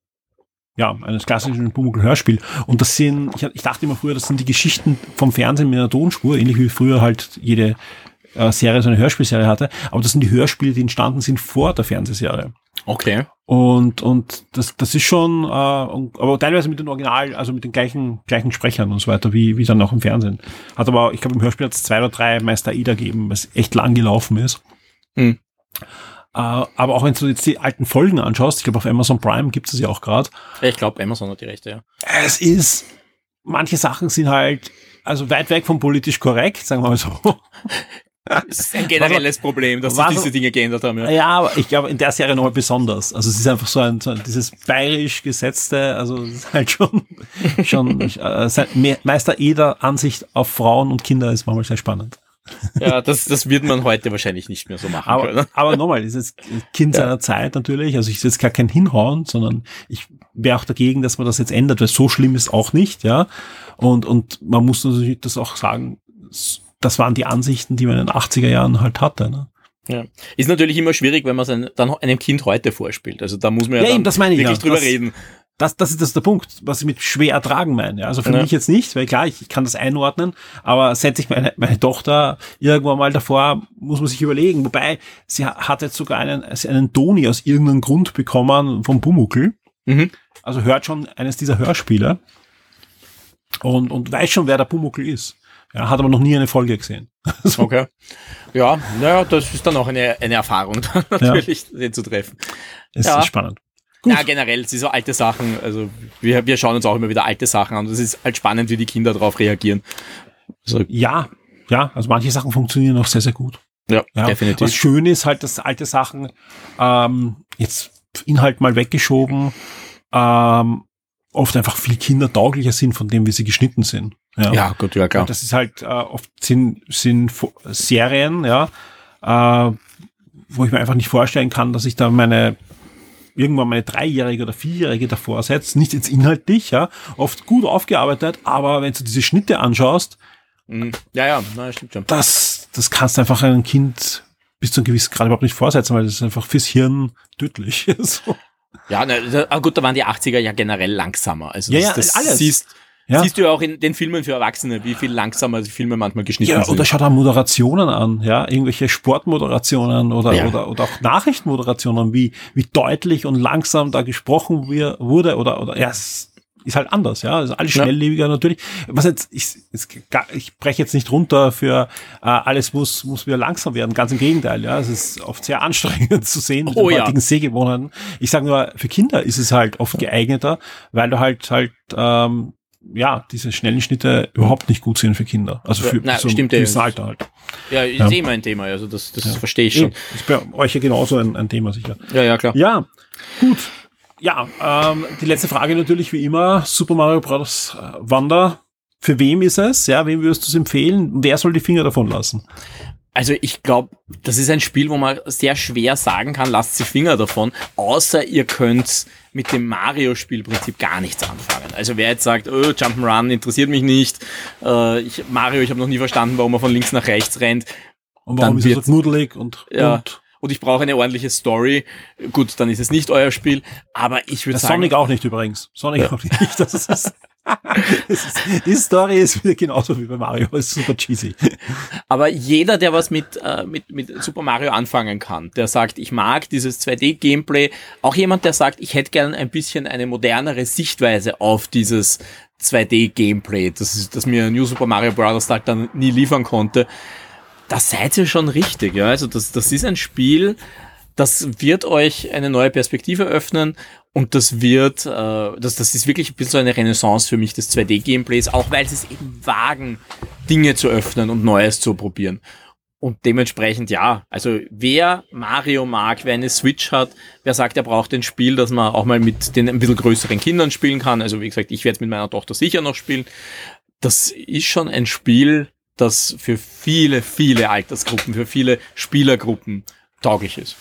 ja, eines klassischen Pumuckl-Hörspiel. Und das sind, ich, ich dachte immer früher, das sind die Geschichten vom Fernsehen mit einer Tonspur, ähnlich wie früher halt jede äh, Serie so eine Hörspielserie hatte. Aber das sind die Hörspiele, die entstanden sind vor der Fernsehserie. Okay. Und, und das, das ist schon, äh, aber teilweise mit den Original, also mit den gleichen, gleichen Sprechern und so weiter, wie, wie dann auch im Fernsehen. Hat aber, ich glaube, im Hörspiel hat es zwei oder drei Meister Ida gegeben, was echt lang gelaufen ist. Hm. Äh, aber auch wenn du jetzt die alten Folgen anschaust, ich glaube, auf Amazon Prime gibt es ja auch gerade, Ich glaube, Amazon hat die Rechte, ja. es ist, manche Sachen sind halt, also weit weg vom politisch korrekt, sagen wir mal so. Das ist ein generelles Problem, dass sich was- diese Dinge geändert haben. Ja. Ja, aber ich glaube, in der Serie nochmal besonders. Also es ist einfach so ein, so ein dieses bayerisch gesetzte, also es ist halt schon, schon, äh, Meister Eder Ansicht auf Frauen und Kinder ist manchmal sehr spannend. Ja, das, das wird man heute wahrscheinlich nicht mehr so machen Aber, können. aber nochmal, dieses Kind seiner Zeit natürlich, also ich will jetzt gar kein Hinhauen, sondern ich wäre auch dagegen, dass man das jetzt ändert, weil so schlimm ist auch nicht, ja. Und, und man muss natürlich das auch sagen, das waren die Ansichten, die man in den 80er Jahren halt hatte, ne? Ja. Ist natürlich immer schwierig, wenn man es dann einem Kind heute vorspielt. Also da muss man ja, Ja, eben, das meine ich wirklich ja. drüber Das- reden. Das, das ist das der Punkt, was ich mit schwer ertragen meine. Ja, Also für Ja. mich jetzt nicht, weil klar, ich, ich kann das einordnen, aber setze ich meine, meine Tochter irgendwann mal davor, muss man sich überlegen. Wobei, sie ha- hat jetzt sogar einen, einen Doni aus irgendeinem Grund bekommen vom Bumuckel. Mhm. Also hört schon eines dieser Hörspiele und, und weiß schon, wer der Pumuckel ist. Ja, hat aber noch nie eine Folge gesehen. So, Okay. Ja, naja, das ist dann auch eine, eine Erfahrung, natürlich, den zu treffen. Es Ja. ist spannend. Gut. Ja, generell, es sind so alte Sachen, also wir, wir schauen uns auch immer wieder alte Sachen an. Es ist halt spannend, wie die Kinder darauf reagieren. Also, Ja, ja, also manche Sachen funktionieren auch sehr, sehr gut. ja, Ja, Was definitiv. schön ist halt, dass alte Sachen ähm, jetzt Inhalt mal weggeschoben ähm, oft einfach viel kindertauglicher sind von dem, wie sie geschnitten sind. Ja, Ja, gut, ja klar. Und das ist halt äh, oft sind, sind Serien, ja, äh, wo ich mir einfach nicht vorstellen kann, dass ich da meine irgendwann meine Dreijährige oder Vierjährige davor setze. Nicht jetzt inhaltlich, ja, oft gut aufgearbeitet, aber wenn du diese Schnitte anschaust, Mhm. Ja, ja, na, stimmt schon. das, das kannst du einfach einem Kind bis zu einem gewissen Grad überhaupt nicht vorsetzen, weil das ist einfach fürs Hirn tödlich. so. Ja, na, ah, gut, da waren die 80er ja generell langsamer. Also Ja, das, ja, das alles. Siehst, Ja. siehst du ja auch in den Filmen für Erwachsene, wie viel langsamer die Filme manchmal geschnitten Ja, sind. oder schau da Moderationen an, ja, irgendwelche Sportmoderationen oder, Ja. oder, oder auch Nachrichtenmoderationen, wie, wie deutlich und langsam da gesprochen wir, wurde oder, oder, ja, es ist halt anders, ja, also alles Ja. schnelllebiger natürlich. Was jetzt, ich, ich breche jetzt nicht runter für, äh, alles muss, muss wieder langsam werden, ganz im Gegenteil, ja, es ist oft sehr anstrengend zu sehen mit Oh den ja. heutigen Sehgewohnheiten. Ich sage nur, für Kinder ist es halt oft geeigneter, weil du halt, halt, ähm, ja, diese schnellen Schnitte überhaupt nicht gut sind für Kinder. Also Ja, für na, so stimmt ein ja. gewissen Alter halt. ja, ist Ja. immer ein Thema, also das, das verstehe ich schon. Eben, Ist bei euch ja genauso ein, ein Thema sicher. Ja, ja, klar. Ja, gut. Ja, ähm, die letzte Frage natürlich wie immer, Super Mario Bros. Wonder. Für wem ist es? Ja, wem würdest du es empfehlen? Wer soll die Finger davon lassen? Also ich glaube, das ist ein Spiel, wo man sehr schwer sagen kann, lasst die Finger davon, außer ihr könnt mit dem Mario-Spielprinzip gar nichts anfangen. Also wer jetzt sagt, oh, Jump'n'Run interessiert mich nicht, äh, ich, Mario, ich habe noch nie verstanden, warum er von links nach rechts rennt. Und warum Dann ist er so wird's- knuddelig und, Ja. und Und ich brauche eine ordentliche Story. Gut, dann ist es nicht euer Spiel, aber ich würde sagen, Sonic auch nicht übrigens. Sonic auch nicht. Das ist, die Story ist wieder genauso wie bei Mario. Ist super cheesy. Aber jeder, der was mit, äh, mit, mit Super Mario anfangen kann, der sagt, ich mag dieses 2D-Gameplay, auch jemand, der sagt, ich hätte gern ein bisschen eine modernere Sichtweise auf dieses 2D-Gameplay, das, das mir New Super Mario Bros. halt dann nie liefern konnte, da seid ihr schon richtig. Ja? Also das, das ist ein Spiel, das wird euch eine neue Perspektive öffnen und das wird, äh, das, das ist wirklich ein bisschen so eine Renaissance für mich des 2D-Gameplays, auch weil sie es eben wagen, Dinge zu öffnen und Neues zu probieren. Und dementsprechend, ja, also wer Mario mag, wer eine Switch hat, wer sagt, er braucht ein Spiel, das man auch mal mit den ein bisschen größeren Kindern spielen kann. Also wie gesagt, ich werde es mit meiner Tochter sicher noch spielen. Das ist schon ein Spiel, das für viele, viele Altersgruppen, für viele Spielergruppen tauglich ist.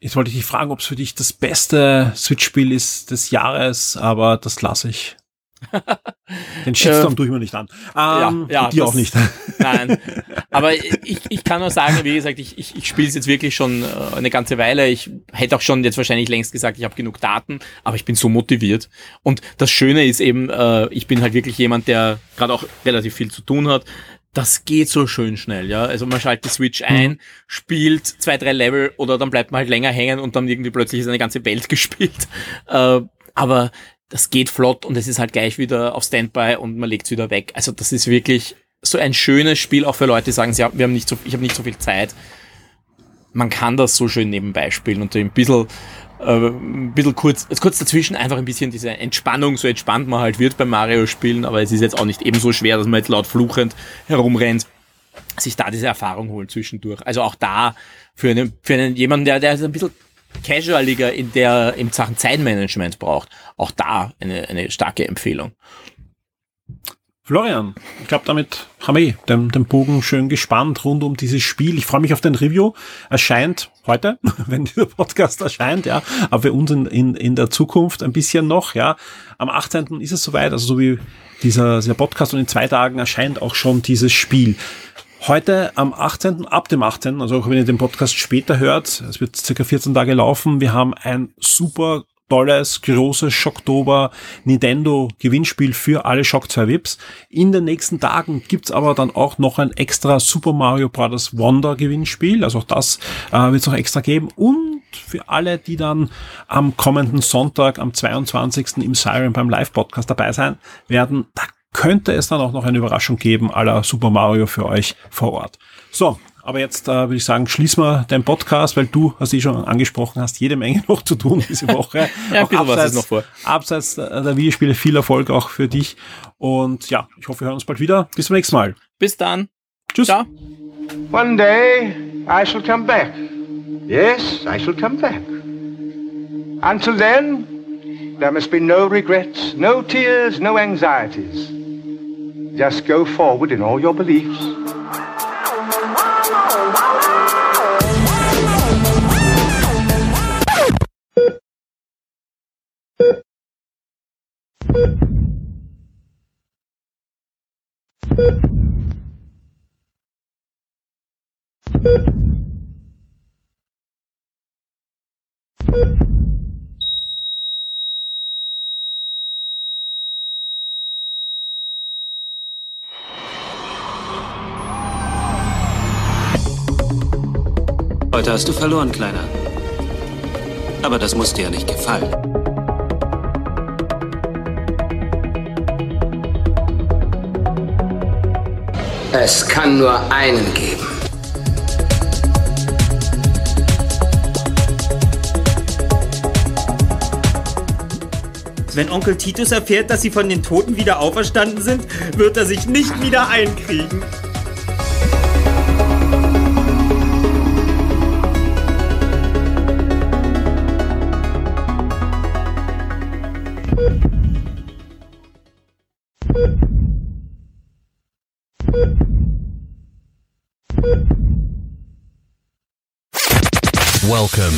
Jetzt wollte ich dich fragen, ob es für dich das beste Switch-Spiel ist des Jahres, aber das lasse ich. Den Shitstorm Äh, tue ich mir nicht an. Ähm, ja, dir das- auch nicht. Nein, aber ich, ich kann nur sagen, wie gesagt, ich, ich, ich spiele es jetzt wirklich schon äh, eine ganze Weile. Ich hätte auch schon jetzt wahrscheinlich längst gesagt, ich habe genug Daten, aber ich bin so motiviert. Und das Schöne ist eben, äh, ich bin halt wirklich jemand, der gerade auch relativ viel zu tun hat. Das geht so schön schnell, ja. Also man schaltet die Switch ein, spielt zwei, drei Level oder dann bleibt man halt länger hängen und dann irgendwie plötzlich ist eine ganze Welt gespielt. Äh, aber das geht flott und es ist halt gleich wieder auf Standby und man legt es wieder weg. Also das ist wirklich so ein schönes Spiel, auch für Leute, die sagen, sie haben, wir haben nicht so, ich habe nicht so viel Zeit. Man kann das so schön nebenbei spielen und ein bisschen, ein bisschen kurz, kurz dazwischen einfach ein bisschen diese Entspannung, so entspannt man halt wird beim Mario spielen, aber es ist jetzt auch nicht ebenso schwer, dass man jetzt laut fluchend herumrennt, sich da diese Erfahrung holen zwischendurch. Also auch da für einen, für einen jemanden, der, der ein bisschen casualiger in der, in Sachen Zeitmanagement braucht, auch da eine, eine starke Empfehlung. Florian, ich glaube, damit haben wir eh den, den Bogen schön gespannt rund um dieses Spiel. Ich freue mich auf den Review. Erscheint heute, wenn dieser Podcast erscheint, ja, aber für uns in, in, in der Zukunft ein bisschen noch, ja. Am 18. ist es soweit, also so wie dieser, dieser Podcast und in zwei Tagen erscheint auch schon dieses Spiel. Heute am 18., ab dem 18., also auch wenn ihr den Podcast später hört, es wird circa 14 Tage laufen, wir haben ein super tolles, großes Schocktober Nintendo Gewinnspiel für alle Shock 2 Vips. In den nächsten Tagen gibt's aber dann auch noch ein extra Super Mario Bros. Wonder Gewinnspiel. Also auch das äh, wird es noch extra geben. Und für alle, die dann am kommenden Sonntag, am 22. im Siren beim Live-Podcast dabei sein werden, da könnte es dann auch noch eine Überraschung geben, aller Super Mario für euch vor Ort. So, aber jetzt äh, würde ich sagen, schließen wir den Podcast, weil du, hast eh schon angesprochen hast, jede Menge noch zu tun diese Woche. Ja, Auch bisschen was ist noch vor. Abseits der der Videospiele viel Erfolg auch für dich. Und ja, ich hoffe, wir hören uns bald wieder. Bis zum nächsten Mal. Bis dann. Tschüss. Ciao. One day I shall come back. Yes, I shall come back. Until then, there must be no regrets, no tears, no anxieties. Just go forward in all your beliefs. Hast du verloren, Kleiner. Aber das muss dir ja nicht gefallen. Es kann nur einen geben. Wenn Onkel Titus erfährt, dass sie von den Toten wieder auferstanden sind, wird er sich nicht wieder einkriegen.